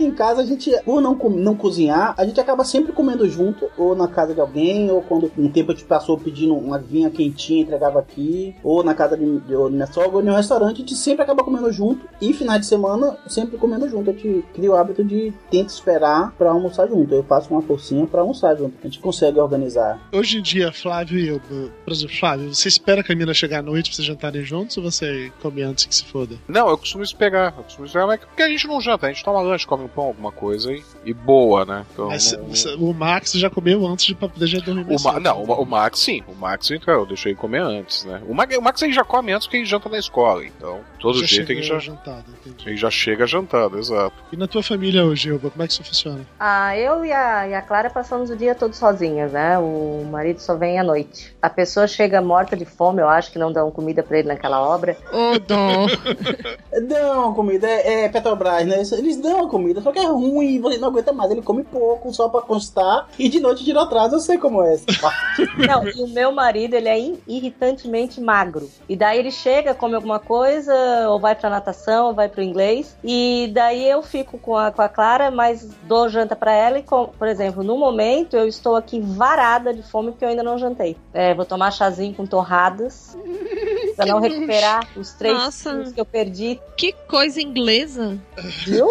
Aqui em casa, a gente, por não, não cozinhar, a gente acaba sempre comendo junto, ou na casa de alguém, ou quando um tempo a gente passou pedindo uma vinha quentinha, entregava aqui, ou na casa de, de ou minha sogra, ou em um restaurante, a gente sempre acaba comendo junto, e finais de semana, sempre comendo junto. A gente cria o hábito de tenta esperar pra almoçar junto. Eu faço uma forcinha pra almoçar junto. A gente consegue organizar. Hoje em dia, Flávio e eu, por exemplo, Flávio, você espera que a mina chegar à noite pra vocês jantarem juntos ou você come antes que se foda? Não, eu costumo esperar. Eu costumo esperar, mas porque a gente não janta, a gente toma lanche, come um pão, alguma coisa e, e boa, né? Então, Mas não- o Max já comeu antes de pra poder já dormir o Ma- não, o, o Max sim, o Max então eu deixei ele comer antes, né? O, Ma- o Max ele já come antes porque ele janta na escola, então todo Já jeito ele chegou já, jantado, entendi. ele já chega jantado, exato. E na tua família hoje, Elba, como é que isso funciona? Ah, eu e a, e a Clara passamos o dia todo sozinhas, né? O marido só vem à noite. A pessoa chega morta de fome, eu acho que não dão comida pra ele naquela obra. Ô, dó. (laughs) Dão comida, é, é Petrobras, né? Eles dão comida, só que é ruim, você não aguenta mais. Ele come pouco, só pra constar. E de noite tira atrás, eu sei como é. (laughs) Não, e o meu marido, ele é irritantemente magro. E daí ele chega, come alguma coisa, ou vai pra natação, ou vai pro inglês. E daí eu fico com a, com a Clara, mas dou janta pra ela. E, com, por exemplo, no momento eu estou aqui varada de fome porque eu ainda não jantei. É, vou tomar chazinho com torradas. (laughs) Pra não recuperar os três Nossa. quilos que eu perdi. Que coisa inglesa. Viu?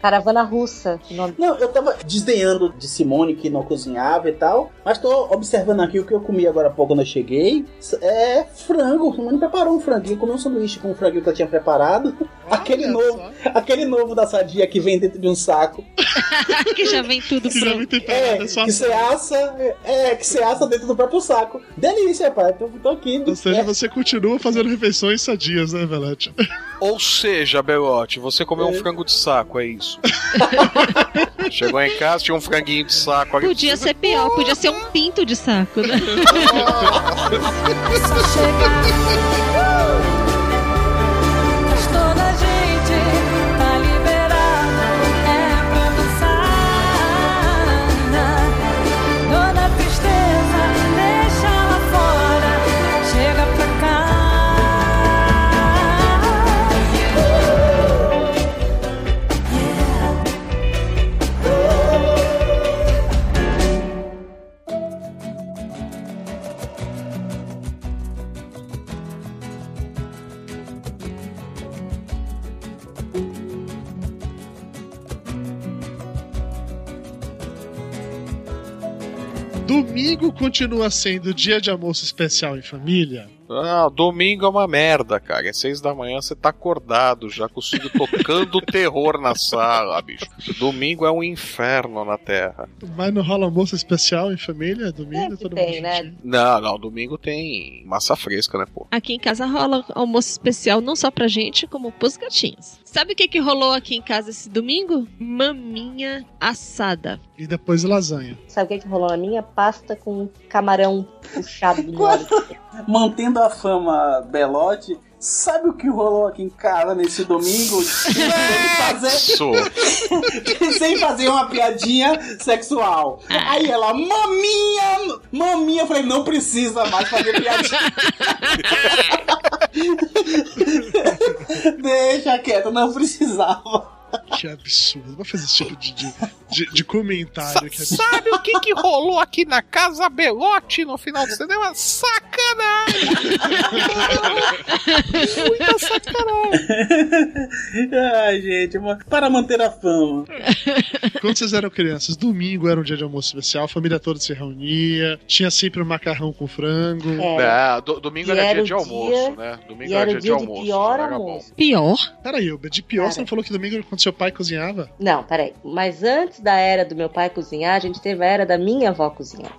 Caravana russa. nome. Não, eu tava desdenhando de Simone que não cozinhava e tal, mas tô observando aqui o que eu comi agora há pouco quando eu cheguei. É frango. Simone preparou um franguinho, comi um sanduíche com o franguinho que ela tinha preparado. aquele novo, aquele novo da sadia que vem dentro de um saco. (laughs) que já vem tudo Que já vem temperado, É, é só que você assa, é, que você assa dentro do próprio saco. Delícia, pai. Tô, tô aqui. Ou seja, É, você continua fazendo refeições sadias, né, Velete? (laughs) Ou seja, Belote, você comeu um frango de saco, é isso. (laughs) Chegou em casa, tinha um franguinho de saco ali. Podia ser pior, podia ser um pinto de saco, né? (laughs) continua sendo dia de almoço especial em família. Ah, domingo é uma merda, cara. É seis da manhã, você tá acordado já com o filho tocando (laughs) terror na sala, bicho. Domingo é um inferno na Terra. Mas não rola almoço especial em família? Domingo todo mundo Tem, né? Não, não, domingo tem massa fresca, né, pô? Aqui em casa rola almoço especial não só pra gente, como pros gatinhos. Sabe o que, que rolou aqui em casa esse domingo? Maminha assada. E depois lasanha. Sabe o que, que rolou na minha? Pasta com camarão puxado (laughs) do. Mantendo a fama Belote, sabe o que rolou aqui em casa nesse domingo? sem fazer, (laughs) fazer uma piadinha sexual. Aí ela, maminha, maminha, eu falei, não precisa mais fazer piadinha. (laughs) Deixa quieto, não precisava. Que absurdo. Vai fazer esse tipo de, de, de- de comentário. Que absurdo. Sabe o que, que rolou aqui na Casa Belote no final do cinema? Sacanagem! Muita sacanagem! Ai, gente, para manter a fama. Quando vocês eram crianças, domingo era um dia de almoço especial, a família toda se reunia, tinha sempre um macarrão com frango. É, do- domingo era, era dia de almoço, dia- né? Domingo era, era dia dia de de almoço. pior era almoço. Pior? Peraí, Uber, de pior você não falou que domingo era quando seu pai cozinhava? Não, peraí. Mas antes da era do meu pai cozinhar, a gente teve a era da minha avó cozinhar.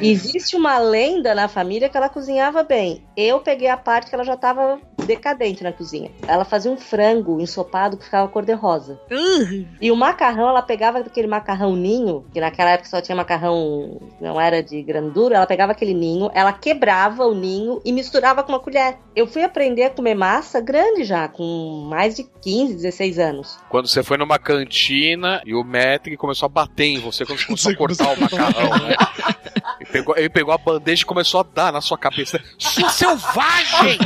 Existe uma lenda na família que ela cozinhava bem. Eu peguei a parte que ela já tava decadente na cozinha. Ela fazia um frango ensopado que ficava cor-de-rosa. E o macarrão, ela pegava aquele macarrão ninho, que naquela época só tinha macarrão, não era de grandura, ela pegava aquele ninho, ela quebrava o ninho e misturava com uma colher. Eu fui aprender a comer massa grande já, com mais de 15, 16 anos. Quando você foi numa cantina e o Metri começou a bater em você quando você começou a (laughs) cortar o macarrão, né? (laughs) Ele pegou, ele pegou a bandeja e começou a dar na sua cabeça. Sua selvagem!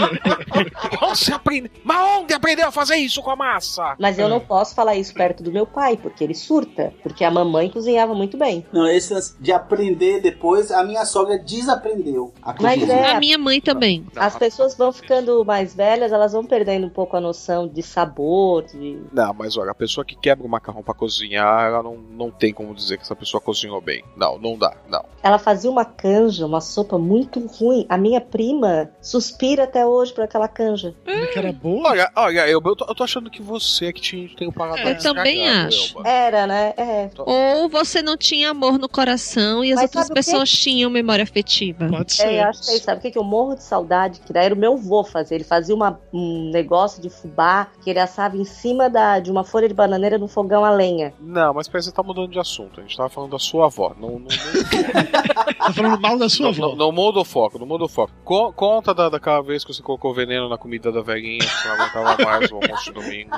Onde você aprendeu? Mas onde aprendeu a fazer isso com a massa? Mas eu não posso falar isso perto do meu pai, porque ele surta. Porque a mamãe cozinhava muito bem. Não, esse lance de aprender depois, a minha sogra desaprendeu a Mas cozinha. é- A minha mãe também. As pessoas vão ficando mais velhas, elas vão perdendo um pouco a noção de sabor, de. Não, mas olha, a pessoa que quebra o macarrão pra cozinhar, ela não, não tem como dizer que essa pessoa cozinhou bem. Não, não dá, não. Ela fazia uma canja, uma sopa muito ruim. A minha prima suspira até hoje por aquela canja. Que era boa? Olha, olha, eu, eu, tô, eu tô achando que você é que tinha, tem o paladar Eu também acho. Elba. Era, né? É. Ou você não tinha amor no coração e as Mas outras pessoas tinham memória afetiva. Pode É, eu acho que é isso. Sabe o que, que eu morro de saudade? Que daí era o meu vô fazer. Ele fazia uma- um negócio de fubá que ele assava em cima da, de uma folha de bananeira no fogão a lenha. Não, mas parece que você tá mudando de assunto. A gente tava falando da sua avó. Não, não, não- (laughs) Tá falando mal da sua Não, avó. não, não muda o foco, não muda o foco. Co- conta da, daquela vez que você colocou veneno na comida da velhinha, que você não aguentava mais o almoço de domingo.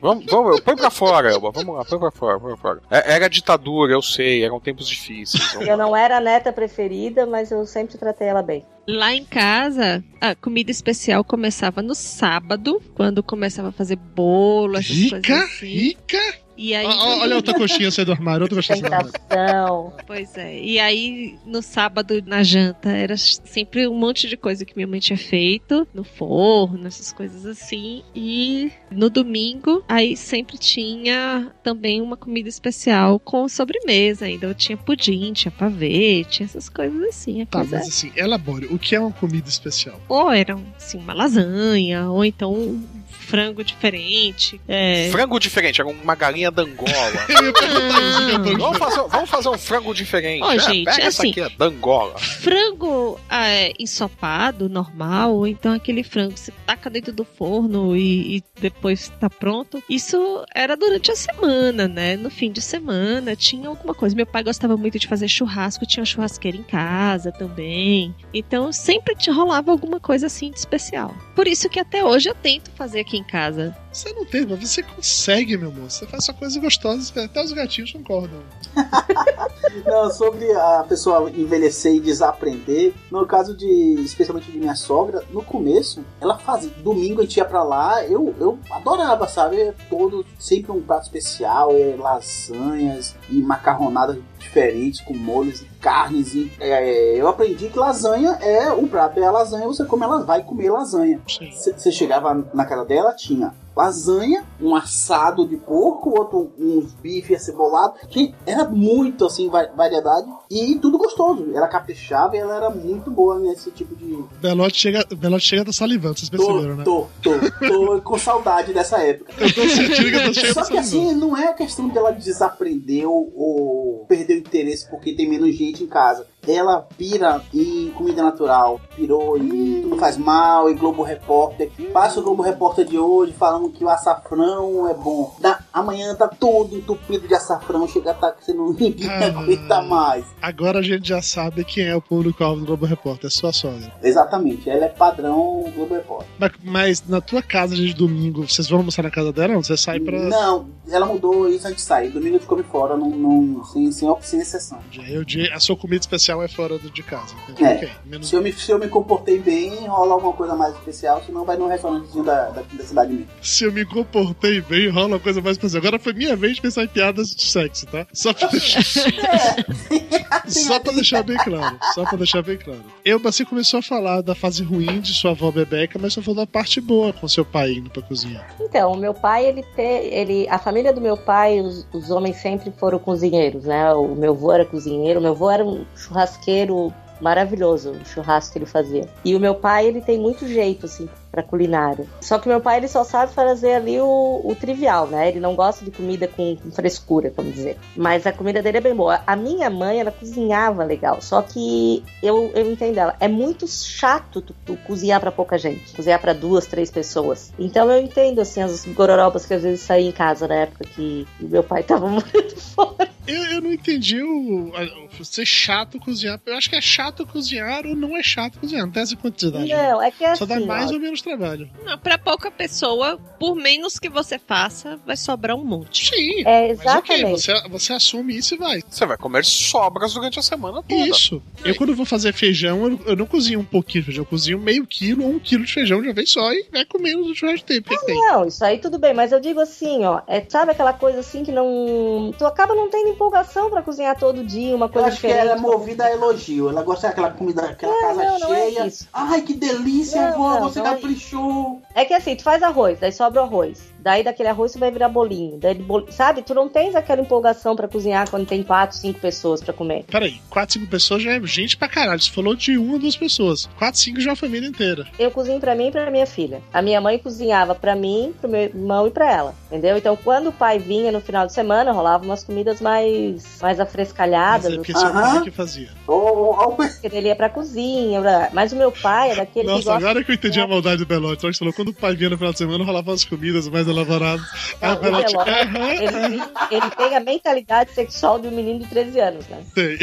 Vamos, vamos, põe pra fora, Elba. Vamos lá, põe pra fora, põe pra fora. É- Era ditadura, eu sei, eram tempos difíceis. Eu não era a neta preferida, mas eu sempre tratei ela bem. Lá em casa, a comida especial começava no sábado, quando começava a fazer bolo, essas Rica, coisas assim. rica. E aí, ó, olha outra coxinha sair do armário, outra coxinha sair do armário. Pois é. E aí, no sábado, na janta, era sempre um monte de coisa que minha mãe tinha feito, no forno, essas coisas assim. E no domingo, aí sempre tinha também uma comida especial com sobremesa ainda. Eu tinha pudim, tinha pavê, tinha essas coisas assim. A Tá, coisa- mas assim, elabore. O que é uma comida especial? Ou era assim, uma lasanha, ou então um frango diferente. É... Frango diferente, era uma galinha eu (laughs) tô- vamos, fazer, vamos fazer um frango diferente. Ó, É, gente, pega essa assim- aqui, é d'Angola. frango é, ensopado, normal, ou então aquele frango que você taca dentro do forno e, e depois tá pronto. Isso era durante a semana, né? No fim de semana tinha alguma coisa. Meu pai gostava muito de fazer churrasco, tinha uma churrasqueira em casa também. Então sempre te rolava alguma coisa assim de especial. Por isso que até hoje eu tento fazer aqui em casa. Você não tem, mas você consegue, meu moço. Você faz só coisa gostosa, até os gatinhos concordam. (laughs) Não, sobre a pessoa envelhecer e desaprender, no caso de, especialmente de minha sogra, no começo, ela fazia, domingo a gente ia pra lá, eu, eu adorava, sabe? Todo, sempre um prato especial, é, lasanhas e macarronadas diferentes, com molhos e carnes. E, é, eu aprendi que lasanha é, o prato é a lasanha, você come ela, vai comer lasanha. Você chegava na casa dela, tinha lasanha, um assado de porco, outro uns bife acebolado, que era muito assim va- variedade e tudo gostoso. Ela caprichava e ela era muito boa nesse tipo de Belote chega, Belote chega tá salivando, vocês perceberam, né? Tô, tô, tô com saudade dessa época. Eu tô sentindo que eu tô cheio Só que assim, não é a questão dela desaprender ou, ou perder o interesse porque tem menos gente em casa. Ela pira em comida natural, pirou em tudo faz mal, e Globo Repórter. Passa o Globo Repórter de hoje falando que o açafrão é bom. Da, amanhã tá todo entupido de açafrão, chega a tá que você não (laughs) ninguém aguenta mais. Agora a gente já sabe quem é o público-alvo do Globo Repórter, é sua sogra. Exatamente, ela é padrão Globo Repórter. Mas, mas na tua casa de domingo, vocês vão almoçar na casa dela? Não, você sai pra. Não, ela mudou isso antes de sair. Domingo a gente come fora, não, não, sem, sem, sem exceção. Dia- a sua comida especial é fora de casa. É. Ok, menos Se, eu me, se eu me comportei bem, rola alguma coisa mais especial, senão vai no restaurantezinho da, da, da cidade mesmo. Se eu me comportei bem, rola uma coisa mais especial. Agora foi minha vez de pensar em piadas de sexo, tá? Só pra deixar, (laughs) só pra deixar bem claro. Só pra deixar bem claro. Eu, você começou a falar da fase ruim de sua avó Bebeca, mas só falou da parte boa com seu pai indo pra cozinha. Então, o meu pai, ele tem. Ele, a família do meu pai, os, os homens sempre foram cozinheiros, né? O meu avô era cozinheiro, o meu avô era um churrasqueiro maravilhoso, o churrasco que ele fazia. E o meu pai, ele tem muito jeito, assim, pra culinária. Só que meu pai, ele só sabe fazer ali o, o trivial, né? Ele não gosta de comida com, com frescura, vamos dizer. Mas a comida dele é bem boa. A minha mãe, ela cozinhava legal. Só que eu, eu entendo ela. É muito chato tu, tu cozinhar pra pouca gente. Cozinhar pra duas, três pessoas. Então eu entendo, assim, as gororobas que às vezes saíam em casa na época que meu pai tava (laughs) morando fora. Eu, eu não entendi o, o ser chato cozinhar. Eu acho que é chato cozinhar ou não é chato cozinhar. Não tem essa quantidade. Não, é que é Só dá assim, mais ó. ou menos trabalho. Não, pra pouca pessoa, por menos que você faça, vai sobrar um monte. Sim. É, Mas ok, você, você assume isso e vai. Você vai comer sobras durante a semana toda. Isso. Eu, quando vou fazer feijão, eu, eu não cozinho um pouquinho de feijão, eu cozinho meio quilo ou um quilo de feijão de uma vez só e vai comendo do churrasco de tempo. O que que tem? Não, isso aí tudo bem, mas eu digo assim, ó, é, sabe aquela coisa assim que não. Tu acaba não tendo empolgação pra cozinhar todo dia, uma Eu coisa acho que diferente. ela é movida a elogio. Ela gosta daquela comida, aquela Não, casa não, não é cheia. isso. Ai, que delícia, Não, avó, você é caprichou. É que assim, tu faz arroz, daí sobra o arroz. Daí daquele arroz tu vai virar bolinho. Daí, bol- sabe? Tu não tens aquela empolgação pra cozinhar quando tem quatro, cinco pessoas pra comer. Peraí, 4, 5 pessoas já é gente pra caralho. Você falou de uma ou duas pessoas. 4, 5 já é a família inteira. Eu cozinho pra mim e pra minha filha. A minha mãe cozinhava pra mim, pro meu irmão e pra ela. Entendeu? Então quando o pai vinha no final de semana, rolava umas comidas mais, mais afrescalhadas. Mas é porque seu pai que fazia. Porque ele ia pra cozinha. blá. Mas o meu pai é daquele que Nossa, gosta agora que eu entendi a maldade do Belote. Você falou quando o pai vinha no final de semana, rolava as comidas mais elaboradas. Ah, O Belote, Belote, aham, ele, ele tem a mentalidade sexual de um menino de 13 anos, né? sei.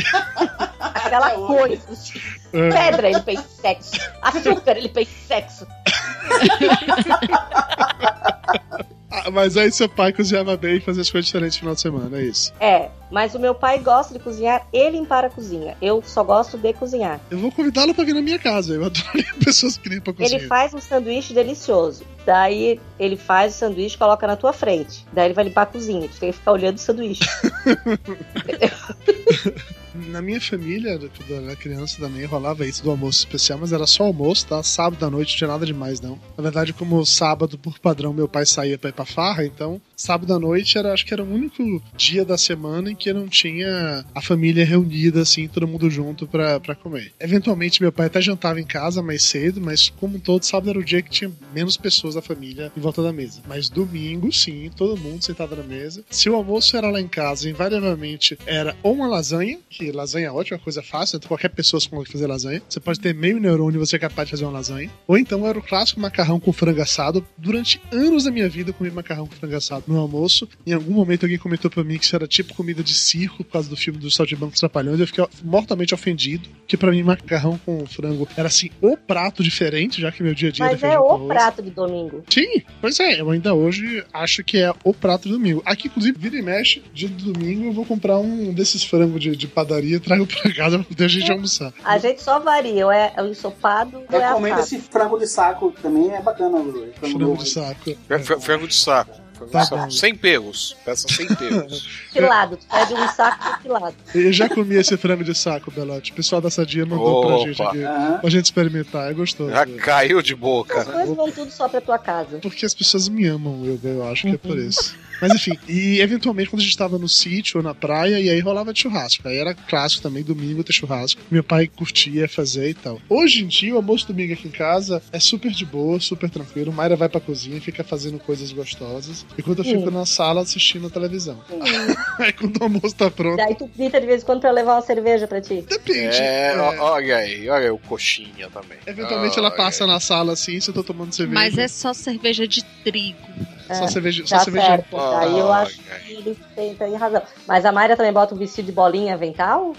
Aquela coisa. assim. É. Pedra, ele fez sexo. Açúcar, ele fez sexo. (laughs) Ah, mas aí seu pai cozinhava bem e fazia as coisas diferentes no final de semana, é isso. É, mas o meu pai gosta de cozinhar e limpar a cozinha. Eu só gosto de cozinhar. Eu vou convidá-lo pra vir na minha casa. Eu adoraria (laughs) pessoas que limpam a cozinha. Ele faz um sanduíche delicioso. Daí ele faz o sanduíche e coloca na tua frente. Daí ele vai limpar a cozinha. Tu tem que ficar olhando o sanduíche. (laughs) (laughs) Na minha família, era criança também, rolava isso do almoço especial, mas era só almoço, tá? Sábado à noite não tinha nada demais, não. Na verdade, como sábado, por padrão, meu pai saía pra ir pra farra, então sábado à noite era, acho que era o único dia da semana em que não tinha a família reunida, assim, todo mundo junto pra, comer. Eventualmente, meu pai até jantava em casa mais cedo, mas como um todo, sábado era o dia que tinha menos pessoas da família em volta da mesa. Mas domingo, sim, todo mundo sentado na mesa. Se o almoço era lá em casa, invariavelmente era ou uma lasanha, que lasanha é ótima, coisa fácil, então qualquer pessoa consegue fazer lasanha. Você pode ter meio neurônio e você é capaz de fazer uma lasanha. Ou então era o clássico macarrão com frango assado. Durante anos da minha vida eu comi macarrão com frango assado no almoço. Em algum momento alguém comentou pra mim que isso era tipo comida de circo por causa do filme dos Saltimbancos Trapalhões. Eu fiquei mortalmente ofendido, que pra mim macarrão com frango era assim, o prato diferente, já que meu dia a dia Mas era é o arroz. prato de domingo. Sim, pois é, eu ainda hoje acho que é o prato do domingo. Aqui, inclusive, vira e mexe, dia do domingo eu vou comprar um desses frangos de, de padaria e trago pra casa pra poder a gente almoçar. A gente só varia, ou é, é o ensopado ou é Recomendo esse frango de saco também, é bacana. Frango, Frango de saco. Fr- Frango de saco. Tá saco. bom. Sem sem pelos. Filado, tu pede um saco filado. Eu já comi esse frango de saco, Belote. O pessoal da Sadia mandou pra Opa. gente aqui. Pra gente experimentar, é gostoso. Já caiu de As boca. coisas vão tudo só pra tua casa. Porque as pessoas me amam, eu, eu acho que é por isso. Mas enfim, e eventualmente quando a gente tava no sítio ou na praia, e aí rolava de churrasco. Aí era clássico também, domingo ter churrasco. Meu pai curtia fazer e tal. Hoje em dia, o almoço domingo aqui em casa é super de boa, super tranquilo. Mayra vai pra cozinha, fica fazendo coisas gostosas. Enquanto eu fico Hum. na sala assistindo a televisão. (laughs) aí quando o almoço tá pronto, Daí tu grita de vez em quando pra levar uma cerveja pra ti. depende. É, É. olha aí, olha aí o coxinha também. Eventualmente Ah, ela passa na sala assim, se eu tô tomando cerveja. Mas é só cerveja de trigo. Só cerveja, só Tá cerveja certo. Ah, Aí eu acho que ele tem, tem razão. Mas a Mayra também bota um vestido de bolinha avental?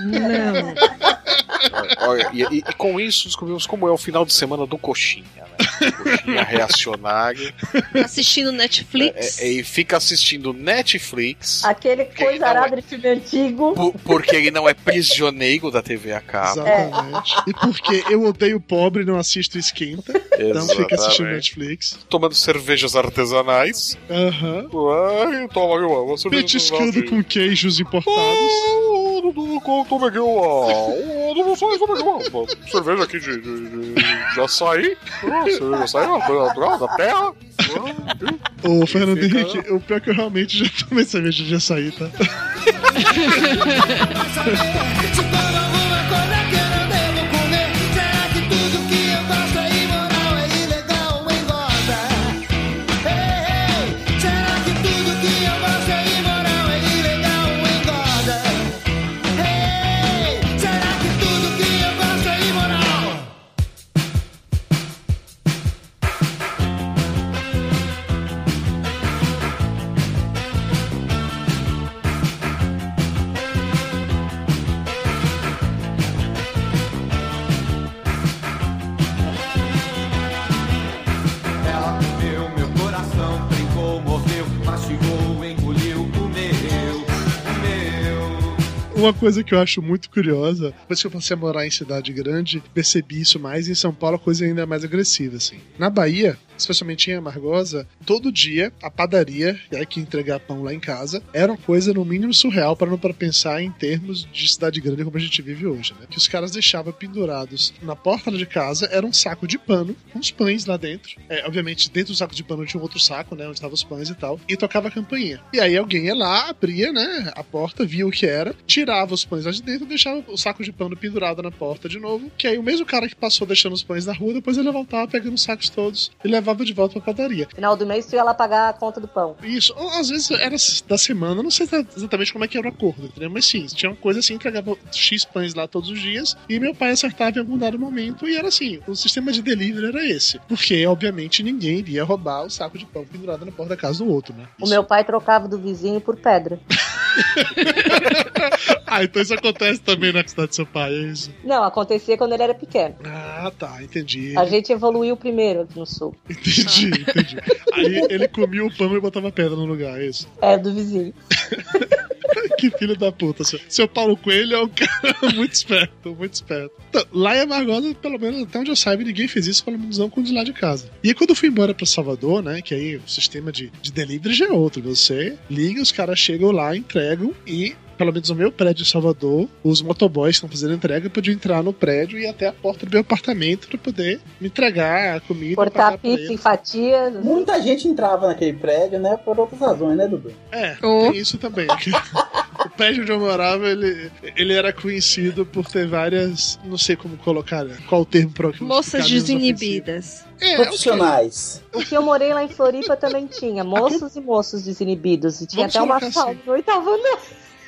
Não. (laughs) (laughs) Olha, e, e- e com isso descobrimos como é o final de semana do coxinha, né? Coxinha (laughs) reacionário. Assistindo Netflix. É, é, e fica assistindo Netflix. Aquele coisa arada de filme antigo. po- Porque ele não é prisioneiro da TV a cabo. Exatamente. E porque eu odeio pobre e não assisto Esquenta. Então fica assistindo. Netflix. Tomando cervejas artesanais. Aham. Ai, toma Petiscando com queijos importados. Oh, não, não, não, Toma aqui uma. oh, Não, só toma aqui uma, uma cerveja aqui de, de, de, de açaí. Ah, cerveja de açaí, uma coisa natural da terra. Ah, Ô, Fernando Henrique, o pior é que eu realmente já (laughs) tomei cerveja de açaí, tá? (laughs) Uma coisa que eu acho muito curiosa, depois que eu passei a morar em cidade grande, percebi isso mais. Em São Paulo, a coisa ainda é mais agressiva, assim. Na Bahia, especialmente em Amargosa, todo dia a padaria, aí que entregar pão lá em casa, era uma coisa no mínimo surreal para não para pensar em termos de cidade grande como a gente vive hoje, né? Que os caras deixavam pendurados na porta de casa, era um saco de pano, com os pães lá dentro. É, obviamente, dentro do saco de pano tinha um outro saco, né? Onde estavam os pães e tal. E tocava a campainha. E aí alguém ia lá, abria, né? A porta, via o que era, tirava os pães lá de dentro deixava o saco de pano pendurado na porta de novo. Que aí o mesmo cara que passou deixando os pães na rua, depois ele voltava pegando os sacos todos e levava de volta pra padaria. Final do mês tu ia lá pagar a conta do pão. Isso, ou às vezes era da semana, não sei exatamente como é que era o acordo, entendeu? Mas sim, tinha uma coisa assim, entregava X pães lá todos os dias, e meu pai acertava em algum dado momento, e era assim, o sistema de delivery era esse. Porque, obviamente, ninguém iria roubar o saco de pão pendurado na porta da casa do outro, né? O meu pai trocava do vizinho por pedra. (laughs) (laughs) Ah, então isso acontece também na cidade do seu pai, é isso? Não, acontecia quando ele era pequeno. Ah, tá, entendi. A gente evoluiu primeiro aqui no sul. Entendi, entendi. Aí ele comia o pão e botava pedra no lugar, é isso? É do vizinho. (laughs) que filho da puta. Seu, seu Paulo Coelho é um cara (laughs) muito esperto, muito esperto. Então, lá em Amargosa, pelo menos até onde eu saiba, ninguém fez isso, pelo menos não com de lá de casa. E aí, quando eu fui embora pra Salvador, né, que aí o sistema de, de delivery já é outro. Você liga, os caras chegam lá, entregam e pelo menos no meu prédio em Salvador, os motoboys que estão fazendo entrega podiam entrar no prédio e ir até a porta do meu apartamento para poder me entregar a comida. Cortar pizza em fatias. Muita gente entrava naquele prédio, né? Por outras razões, né, Dudu? É, tem isso também. (laughs) o prédio onde eu morava, ele, ele era conhecido por ter várias. Não sei como colocar, né? qual o termo para Moças desinibidas. É, Profissionais. O que eu morei lá em Floripa também tinha. (laughs) Moços e moços desinibidos. E tinha Vamos até uma sala assim. no oitavo andar.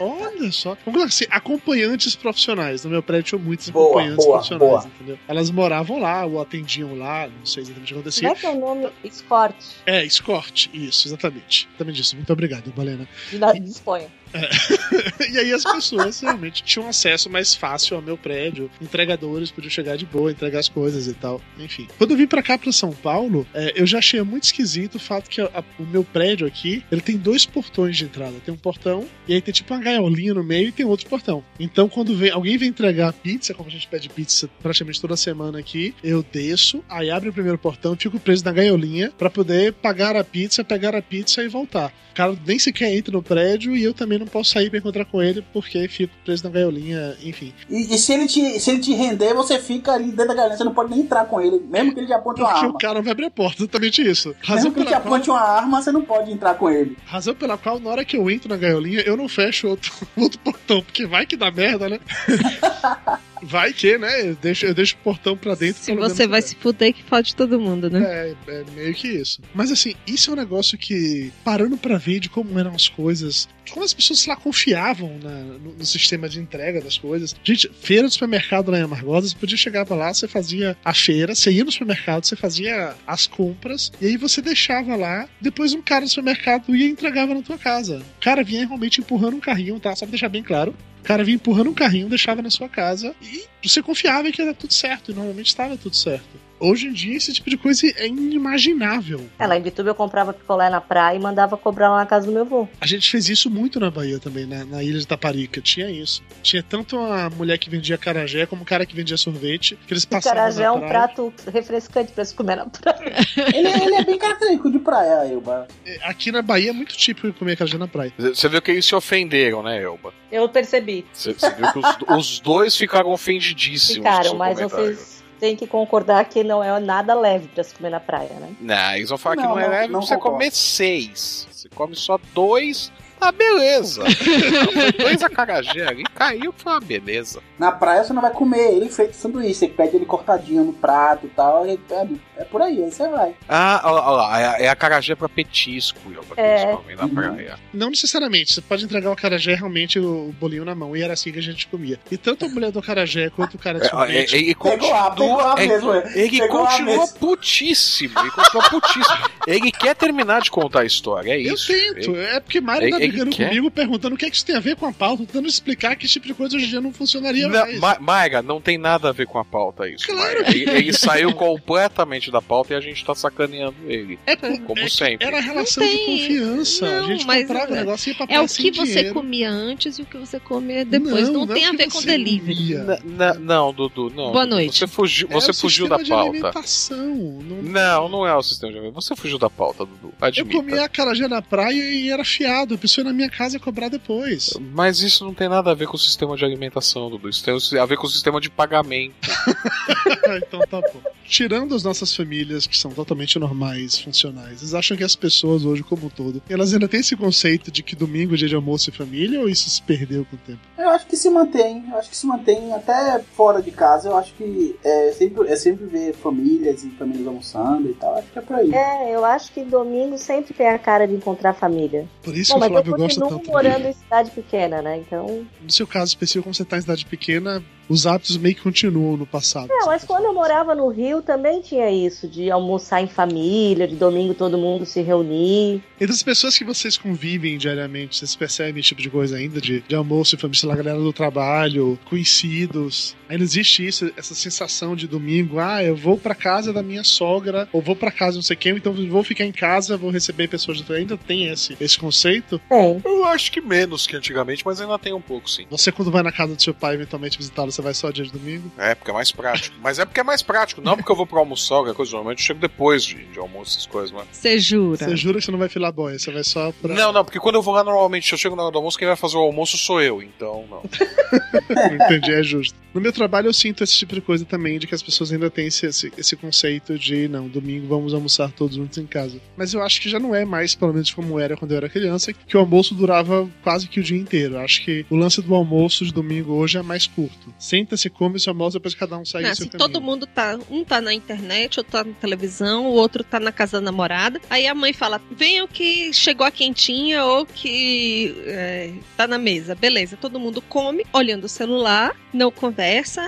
Olha só. Vamos colocar assim, acompanhantes profissionais. No meu prédio tinha muitos Boa, acompanhantes boa, profissionais, boa. entendeu? Elas moravam lá, ou atendiam lá, não sei exatamente o que acontecia. Como é que é o nome? Escort. É, escorte, isso, exatamente. Exatamente isso. Muito obrigado, Balena. De nada disponha. (laughs) e aí as pessoas realmente tinham acesso mais fácil ao meu prédio. Entregadores podiam chegar de boa, entregar as coisas e tal. Enfim. Quando eu vim pra cá, pra São Paulo, é, eu já achei muito esquisito o fato que a- a- o meu prédio aqui, ele tem dois portões de entrada. Tem um portão e aí tem tipo uma gaiolinha no meio e tem outro portão. Então quando vem, alguém vem entregar pizza, como a gente pede pizza praticamente toda semana aqui, eu desço, aí abre o primeiro portão, fico preso na gaiolinha pra poder pagar a pizza, pegar a pizza e voltar. O cara nem sequer entra no prédio e eu também não posso sair pra encontrar com ele porque fico preso na gaiolinha, enfim. E, e se, ele te, se ele te render, você fica ali dentro da galinha, você não pode nem entrar com ele, mesmo que ele te aponte uma Porque arma. o cara não vai abrir a porta, exatamente isso. Razão Mesmo que ele te pela, qual, aponte uma arma, você não pode entrar com ele. razão pela qual, na hora que eu entro na gaiolinha, eu não fecho outro, (laughs) outro portão, porque vai que dá merda, né? (laughs) vai que, né? Eu deixo, eu deixo o portão pra dentro. Se você vai se fuder, que fode todo mundo, né? É, é meio que isso. Mas assim, isso é um negócio que, parando pra ver de como eram as coisas, como as pessoas lá confiavam na- no, no sistema de entrega das coisas. Gente, feira do supermercado lá em Amargosa, você podia chegar pra lá, você fazia a feira, você ia no supermercado, você fazia as compras, e aí você deixava lá, depois um cara do supermercado ia e entregava na tua casa. O cara vinha realmente empurrando um carrinho, tá? Só pra deixar bem claro. O cara vinha empurrando um carrinho, deixava na sua casa e você confiava que era tudo certo, e normalmente estava tudo certo. Hoje em dia, esse tipo de coisa é inimaginável. É, lá em Bituba eu comprava picolé na praia e mandava cobrar lá na casa do meu avô. A gente fez isso muito na Bahia também, na, na ilha de Taparica. Tinha isso. Tinha tanto a mulher que vendia carajé como o cara que vendia sorvete, que eles O passavam carajé na é um praia. prato refrescante pra se comer na praia. (laughs) Ele, ele é bem característico de praia, Elba. Aqui na Bahia é muito típico comer carajé na praia. Você viu que eles se ofenderam, né, Elba? Eu percebi. Você viu que os, os dois ficaram ofendidíssimos. Ficaram, mas comentário. vocês têm que concordar que não é nada leve pra se comer na praia, né? Não, eles vão falar que Não, não é não- leve não você concordo. comer seis. Você come só dois, tá beleza. Foi (laughs) dois acarajé ali, caiu, foi uma beleza. Na praia você não vai comer ele feito sanduíche, você pede ele cortadinho no prato e tal, e é, é por aí, aí você vai. Ah, olha lá, olha lá, é, é acarajé pra petisco, Elba, que É. eles comem na praia. Não necessariamente. Você pode entregar o carajé realmente o bolinho na mão. E era assim que a gente comia. E tanto a mulher do carajé quanto o cara de É, é, sorvete. ele Pegou a- pegou a continua, mesmo, ele, pegou a continua mesmo. putíssimo, ele continua putíssimo. Ele quer terminar de contar a história, é Eu isso. tento. Ele- É porque Mário tá brigando quer? comigo, perguntando o que, é que isso tem a ver com a pauta, tentando explicar que esse tipo de coisa hoje em dia não funcionaria Não, mais. Ma Maiga, não tem nada a ver com a pauta isso. Maiga. Ele, ele saiu completamente da pauta e a gente tá sacaneando ele. É Como é sempre. Era a relação de tem- confiança. a não, gente mas comprava o é- negócio e ia pra É o que você dinheiro. comia antes e o que você come depois. Não, Não, não tem é a o ver com você delivery. Na- na- não, Dudu, não. Boa noite. Você fugiu, É você o fugiu sistema da de pauta. alimentação. Não- Não, não é o sistema de alimentação. Você fugiu da pauta, Dudu. Eu Admita. comia acarajé na praia e era fiado. A pessoa ia na minha casa cobrar depois. Mas isso não tem nada a ver com o sistema de alimentação, Dudu. Isso tem a ver com o sistema de pagamento. (laughs) então tá bom. Tirando as nossas famílias, que são totalmente normais, funcionais, vocês acham que as pessoas hoje, como um todo, elas ainda têm esse conceito de que domingo é dia de almoço e família ou isso se perdeu com o tempo? Eu acho que se mantém, eu acho que se mantém até fora de casa, eu acho que é sempre, é sempre ver famílias e famílias almoçando e tal, acho que é por aí. É, eu acho que domingo sempre tem a cara de encontrar família. Por isso Bom, que o eu Flávio gosta continuo tanto. morando em cidade pequena, né? Então, No seu caso específico, como você tá em cidade pequena, os hábitos meio que continuam no passado. É, mas quando eu morava no Rio também tinha isso, de almoçar em família, de domingo todo mundo se reunir. Entre as pessoas que vocês convivem diariamente, vocês percebem esse tipo de coisa ainda? De, de almoço em família, sei lá, galera do trabalho, conhecidos. Ainda existe isso, essa sensação de domingo, ah, eu vou pra casa da minha sogra, ou vou pra casa de não sei quem, então vou ficar em casa, vou receber pessoas do Ainda tem esse, esse conceito? Tem. Eu acho que menos que antigamente, mas ainda tem um pouco, sim. Você, quando vai na casa do seu pai eventualmente visitá-lo, você vai só dia de domingo? É, porque é mais prático. Mas é porque é mais prático, não porque eu vou pra almoçar, qualquer coisa. Normalmente eu chego depois de, de almoço, essas coisas, mas. Você jura? Você jura que você não vai filar boia, você vai só pra. Não, não, porque quando eu vou lá normalmente, se eu chego na hora do almoço, quem vai fazer o almoço sou eu, então não. (laughs) Entendi, é justo. No meu trabalho eu sinto esse tipo de coisa também, de que as pessoas ainda têm esse, esse, esse conceito de, não, domingo vamos almoçar todos juntos em casa. Mas eu acho que já não é mais, pelo menos como era quando eu era criança, que o almoço durava quase que o dia inteiro. Eu acho que o lance do almoço de domingo hoje é mais curto. Senta-se, come seu almoço, depois cada um sai Não, do seu assim, caminho. todo mundo tá. Um tá na internet, outro tá na televisão, o outro tá na casa da namorada. Aí a mãe fala: venham que chegou a quentinha ou que é, tá na mesa. Beleza, todo mundo come, olhando o celular, não conversa.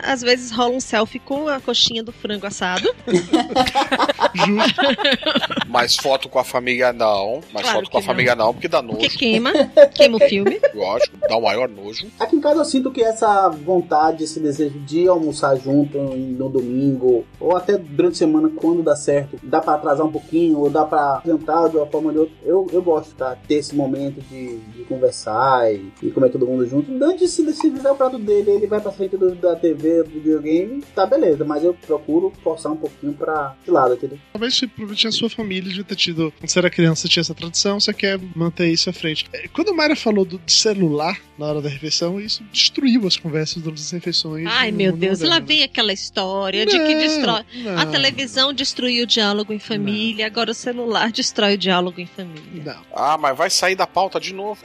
Às vezes rola um selfie com a coxinha do frango assado. (laughs) Mais foto com a família não. Mais Claro foto com a que família não, porque dá nojo. Porque queima, (laughs) queima o filme. Lógico, dá o maior nojo. Aqui em casa eu sinto que essa vontade, esse desejo de almoçar junto no domingo, ou até durante a semana, quando dá certo, dá pra atrasar um pouquinho, ou dá pra jantar de uma forma ou de outra. Eu, eu gosto, tá? Ter esse momento de, de conversar e, e comer todo mundo junto. Antes, se, se fizer o prato dele, ele vai pra frente do- da TV, do videogame, tá beleza, mas eu procuro forçar um pouquinho pra esse lado, entendeu? Talvez se provavelmente a sua família de ter tido, quando você era criança, tinha essa tradição, você quer manter isso à frente. É, Quando a Mayra falou do celular na hora da refeição, isso destruiu as conversas durante as refeições. Ai, no meu Deus, lá vem aquela história de que Não, destrói. não. A televisão destruiu o diálogo em família, agora o celular destrói o diálogo em família. Não. Ah, mas vai sair da pauta de novo.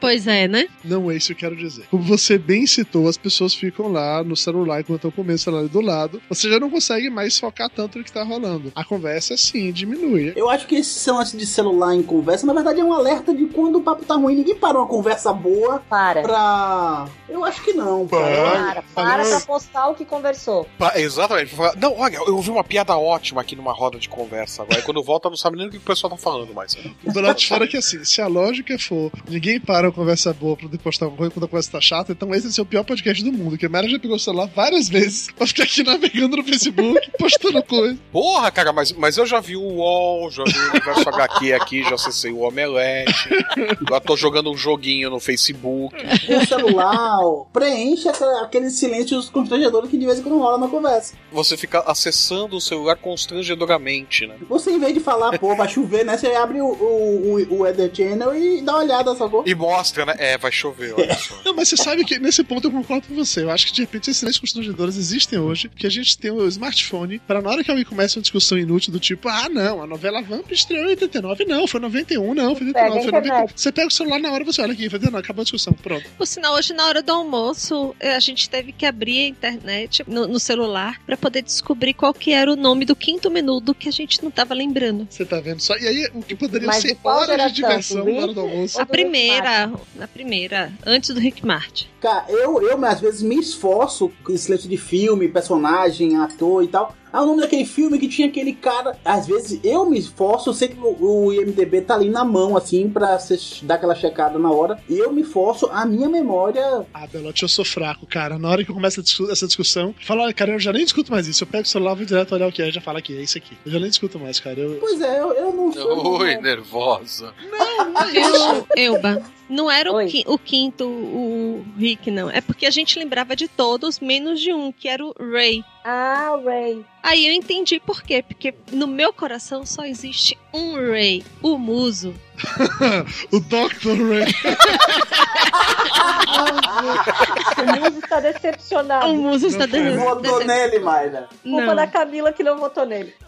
Pois é, né? Não é isso que eu quero dizer. Como você bem citou, as pessoas ficam lá no celular enquanto estão comendo o celular do lado. Você já não consegue mais focar tanto no que tá rolando. A conversa, sim, diminui. Eu acho que esse lance de celular em conversa, na verdade, é um alerta de quando o papo tá ruim. Ninguém para uma conversa boa para. pra. Eu acho que não. Para, para pra postar o que conversou. Pa- Exatamente. Não, olha, eu ouvi uma piada ótima aqui numa roda de conversa agora. E quando volta, não sabe nem o que o pessoal tá falando mais. O do lado de fora é que assim, se a lógica for ninguém para uma conversa boa pra depois postar uma coisa quando a conversa tá chata, então esse é o pior podcast do mundo. Que a Mara já pegou o celular várias vezes pra ficar aqui navegando no Facebook, (laughs) postando coisa. Porra, cara, mas, mas eu já vi o UOL, já vi o Universo HQ aqui, já acessei o Omelete. Agora tô jogando um joguinho no Facebook. O celular preenche aqueles silêncios constrangedores que de vez em quando rola na conversa. Você fica acessando o celular constrangedoramente, né? Você, em vez de falar, pô, vai chover, né? Você abre o, o, o, o Weather Channel e dá uma olhada, sacou? E mostra, né? É, vai chover, olha só. Não, mas você sabe que nesse ponto eu concordo com você. Eu acho que de repente esses constrangedores existem hoje, que a gente tem o smartphone para na hora que alguém começa uma discussão inútil do tipo, ah, não, a novela Vamp estreou em 89, não, foi 91, não, foi 89, Pega a foi 90. internet. Você pega o celular na hora você olha aqui, foi 19, acabou a discussão, pronto. Por sinal, hoje na hora do almoço, eh, a gente teve que abrir a internet no, no celular pra poder descobrir qual que era o nome do quinto menu do que a gente não tava lembrando. Você tá vendo só? E aí, o que poderia Mas ser horas de diversão na hora do almoço. A primeira, a primeira, antes do Rick Martin. Cara, eu, eu às vezes me esforço esse lance de filme, personagem, ator e tal. Ah, o nome daquele filme que tinha aquele cara. Às vezes eu me esforço, eu sei que o, IMDB tá ali na mão, assim, pra dar aquela checada na hora. E eu me esforço, a minha memória. Ah, Belote, eu sou fraco, cara. Na hora que começa a discu- essa discussão, eu falo, olha, cara, eu já nem discuto mais isso. Eu pego o celular, vou direto olhar o que é, já fala aqui, é isso aqui. Eu já nem discuto mais, cara. Eu... Pois é, eu, eu não sou. Oi, (laughs) nervosa. Viu, Elba? Não era o, qui- o quinto, o Rick, não. É porque a gente lembrava de todos, menos de um, que era o Ray. Ah, Ray. Aí eu entendi por quê. Porque no meu coração só existe um Ray, o Muso. (laughs) o Dr. Ray. o Muso está decepcionado. O Muso está de- Votou nele, Mayra. Culpa Não. da Camila que não votou nele. (laughs)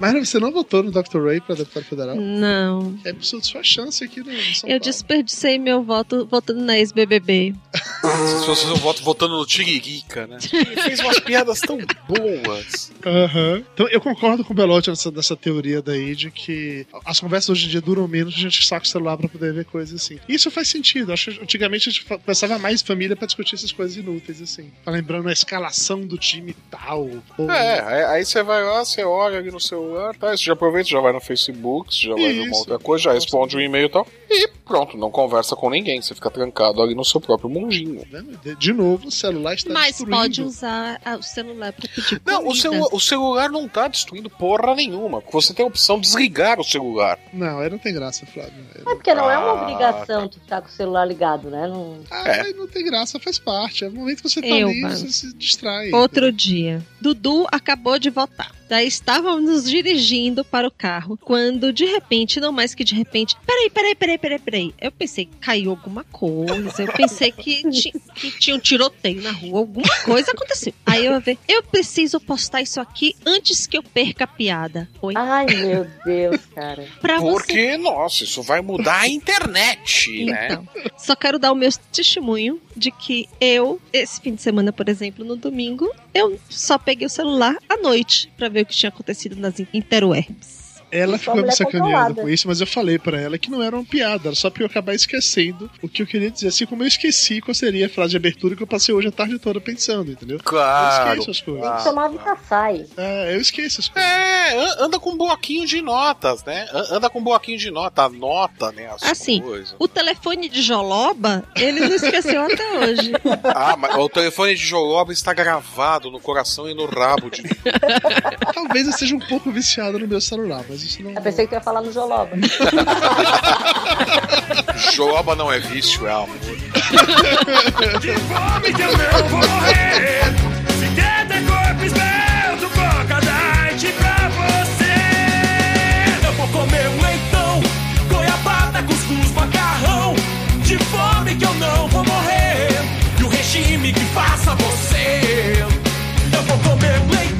Mas você não votou no Dr. Ray pra deputado federal? Não. É absurdo sua chance aqui no São Eu Paulo. desperdicei meu voto votando na ex-BBB. Se fosse eu voto votando no Tiririca, né? Ele fez umas piadas tão boas. Aham. Então eu concordo com o Belotti nessa, nessa teoria daí de que as conversas hoje em dia duram menos, a gente saca o celular pra poder ver coisas assim. Isso faz sentido. Acho que antigamente a gente conversava mais em família pra discutir essas coisas inúteis, assim. Tá lembrando a escalação do time tal. Ou... É, aí- aí você vai lá, você olha ali no celular, tá? Você já aproveita, já vai no Facebook, você já vai Isso. outra coisa, já responde um e-mail e tal. E pronto, não conversa com ninguém. Você fica trancado ali no seu próprio mundinho. De, de novo, o celular está Mas destruindo. pode usar ah, o celular pra pedir Não, o, celu o celular não tá destruindo porra nenhuma. Você tem a opção de desligar o celular. Não, aí não tem graça, Flávio. É porque não é uma Ah, obrigação tu ficar com o celular ligado, né? Não... Ah, aí não tem graça, faz parte. É o momento que você tá Eu, ali, mano. você se distrai. Outro dia, Dudu acabou de voltar. Daí estávamos nos dirigindo para o carro, quando de repente, não mais que de repente, peraí, peraí, peraí, peraí, peraí. Eu pensei, caiu alguma coisa. Eu pensei que, ti- que tinha um tiroteio na rua, alguma coisa aconteceu. Aí eu ver, eu preciso postar isso aqui antes que eu perca a piada. Oi? Ai, meu Deus, cara. Pra você Porque, nossa, isso vai mudar a internet, né? Então, só quero dar o meu testemunho de que eu, esse fim de semana, por exemplo, no domingo, eu só peguei o celular à noite pra ver o que tinha acontecido nas interwebs. Ela ficou me mulher sacaneando com isso, mas eu falei pra ela que não era uma piada, era só pra eu acabar esquecendo o que eu queria dizer. Assim como eu esqueci qual seria a frase de abertura que eu passei hoje a tarde toda pensando, entendeu? Claro. Eu esqueço as coisas. Tem que tomar Vitaçai. É, eu esqueço as coisas. É, an- anda com um bloquinho de notas, né? An- Anda com um bloquinho de nota, anota, né? As Assim, coisas. o telefone de Joloba, ele não esqueceu até hoje. (laughs) Ah, mas o telefone de Joloba está gravado no coração e no rabo de. Talvez eu esteja um pouco viciado no meu celular, mas isso não. Eu pensei que tu ia falar no Joloba. (laughs) Joloba não é vício, é amor. Fome que eu não vou morrer. Se quer ter corpo esbelto, coca diet pra você. Eu vou comer um leitão, goiabada, cuscuz, macarrão. De fome que eu não vou morrer. E o regime que faça você. Eu vou comer um leitão,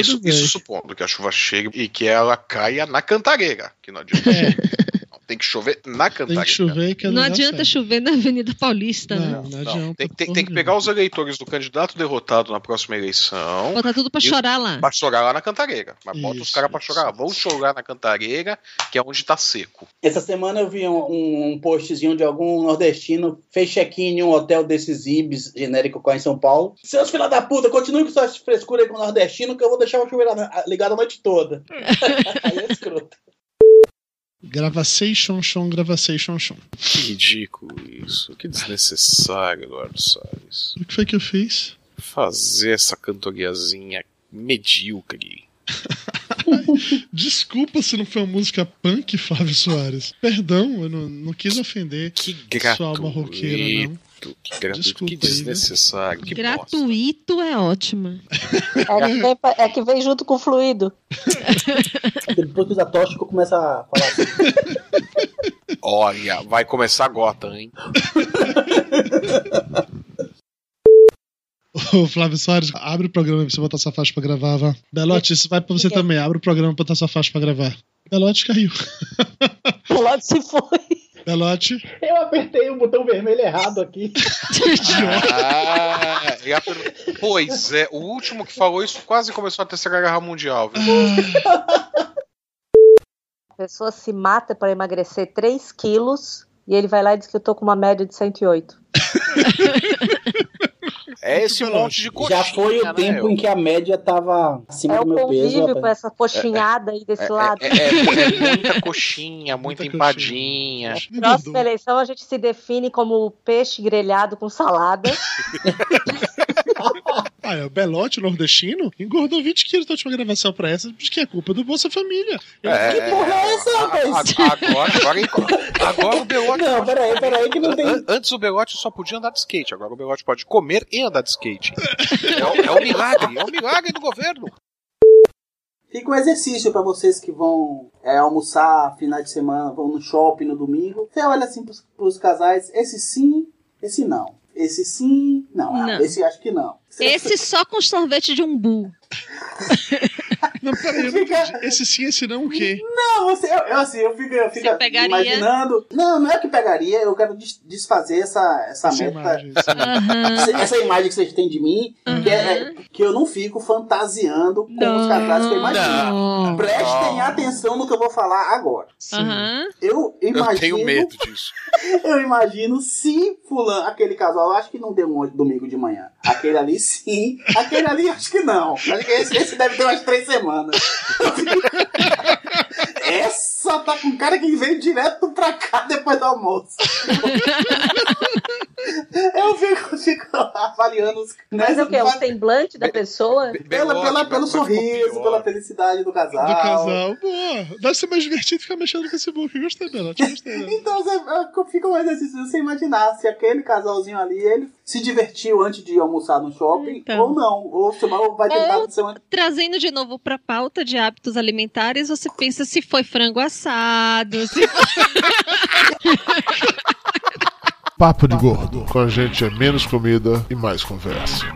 Isso, isso supondo que a chuva chegue e que ela caia na cantareira. Que não adianta. Não, (laughs) tem que chover na Tem cantareira. que chover que é Não lugar adianta chover na Avenida Paulista, né? Não, não Não, adianta. tem, tem- tem que pegar os eleitores do candidato derrotado na próxima eleição. Botar tudo pra E- chorar lá. Pra chorar lá na cantareira. Mas bota os Isso, caras pra isso, chorar. isso. Vão chorar na cantareira, que é onde tá seco. Essa semana eu vi um, um, um postzinho de algum nordestino fez check-in em um hotel desses Ibis genérico cá em São Paulo. Seus filha da puta, continue com suas frescuras aí com o nordestino que eu vou deixar o chuveiro ligado a noite toda. (laughs) aí é escroto. Gravacei, chon, gravacei, chon. Que ridículo isso. Que desnecessário, Eduardo Salles. O que foi que eu fiz? Fazer essa cantoriazinha medíocre. (laughs) Desculpa se não foi uma música punk, Flávio Soares. Perdão, eu não, não quis ofender Que sua alma roqueira, não. Gratuito. Desculpa que aí, né? desnecessário. Que bosta. Gratuito é ótima. É que vem, pa- é que vem junto com o fluido. (laughs) Depois que usa tóxico, começa a falar assim. Olha, vai começar a gota, hein? Ô, Flávio Soares, abre o programa pra você botar sua faixa pra gravar, vá. Belote, isso vai pra você também. Abre o programa pra botar sua faixa pra gravar. Belote caiu. Pelote se foi. Belote. Eu apertei o botão vermelho errado aqui. (laughs) Ah, e per- pois é, o último que falou isso quase começou a terceira guerra mundial, viu? A pessoa se mata pra emagrecer 3 quilos e ele vai lá e diz que eu tô com uma média de 108. (laughs) É esse monte de coxinha, Já foi o né, tempo eu? em que a média tava acima É do o meu peso. convívio com essa coxinhada aí desse É, lado. é- é- é muita coxinha, muita empadinha. Próxima eleição a gente se define como peixe grelhado com salada. (laughs) Ah, é o Belote nordestino engordou 20 quilos da última gravação pra essa, de que é culpa do Bolsa Família. É, Que porra é essa, rapaz? a- agora, agora, agora o Belote. Não, peraí, peraí, que não tem. An- Antes o Belote só podia andar de skate, agora o Belote pode comer e andar de skate. É, o- é o milagre, é o milagre do governo. Fica um exercício pra vocês que vão é, almoçar final de semana, vão no shopping no domingo. Você olha assim pros, pros casais, esse sim esse não. Esse sim, não. Não. Esse acho que não. Esse só com sorvete de umbu. (laughs) (laughs) Não, peraí, eu não entendi. Esse sim, esse não, o quê? Não, você, eu, eu, assim, eu fico, eu fico imaginando. Não, não é que pegaria, eu quero des- desfazer essa, essa, Essa meta. imagem, essa Aham. Essa, essa imagem que vocês têm de mim, que, é, é- que eu não fico fantasiando com os casais que eu imagino. Não. Prestem atenção no que eu vou falar agora. Aham. Eu imagino. Eu tenho medo (laughs) disso. Eu imagino se fulano, aquele casal, eu acho que não deu um domingo de manhã. Aquele ali sim, aquele ali acho que não. Acho que esse, esse deve ter umas três semanas. Essa tá com cara que veio direto pra cá depois do almoço. Eu fico, fico avaliando os. Mas é o quê? O semblante da pessoa? Pela, pela, pelo sorriso, pela felicidade do casal. Do casal. Boa. Deve ser mais divertido ficar mexendo no Facebook. Gostei dela, gostei dela. Então, você, fica um exercício de você imaginar se aquele casalzinho ali, ele se divertiu antes de almoçar no shopping Então. ou não. Ou se ou vai tentar Ou- ser uma... Trazendo de novo pra pauta de hábitos alimentares, você pensa se foi frango assado, se Papo de gordo. Com a gente é menos comida e mais conversa.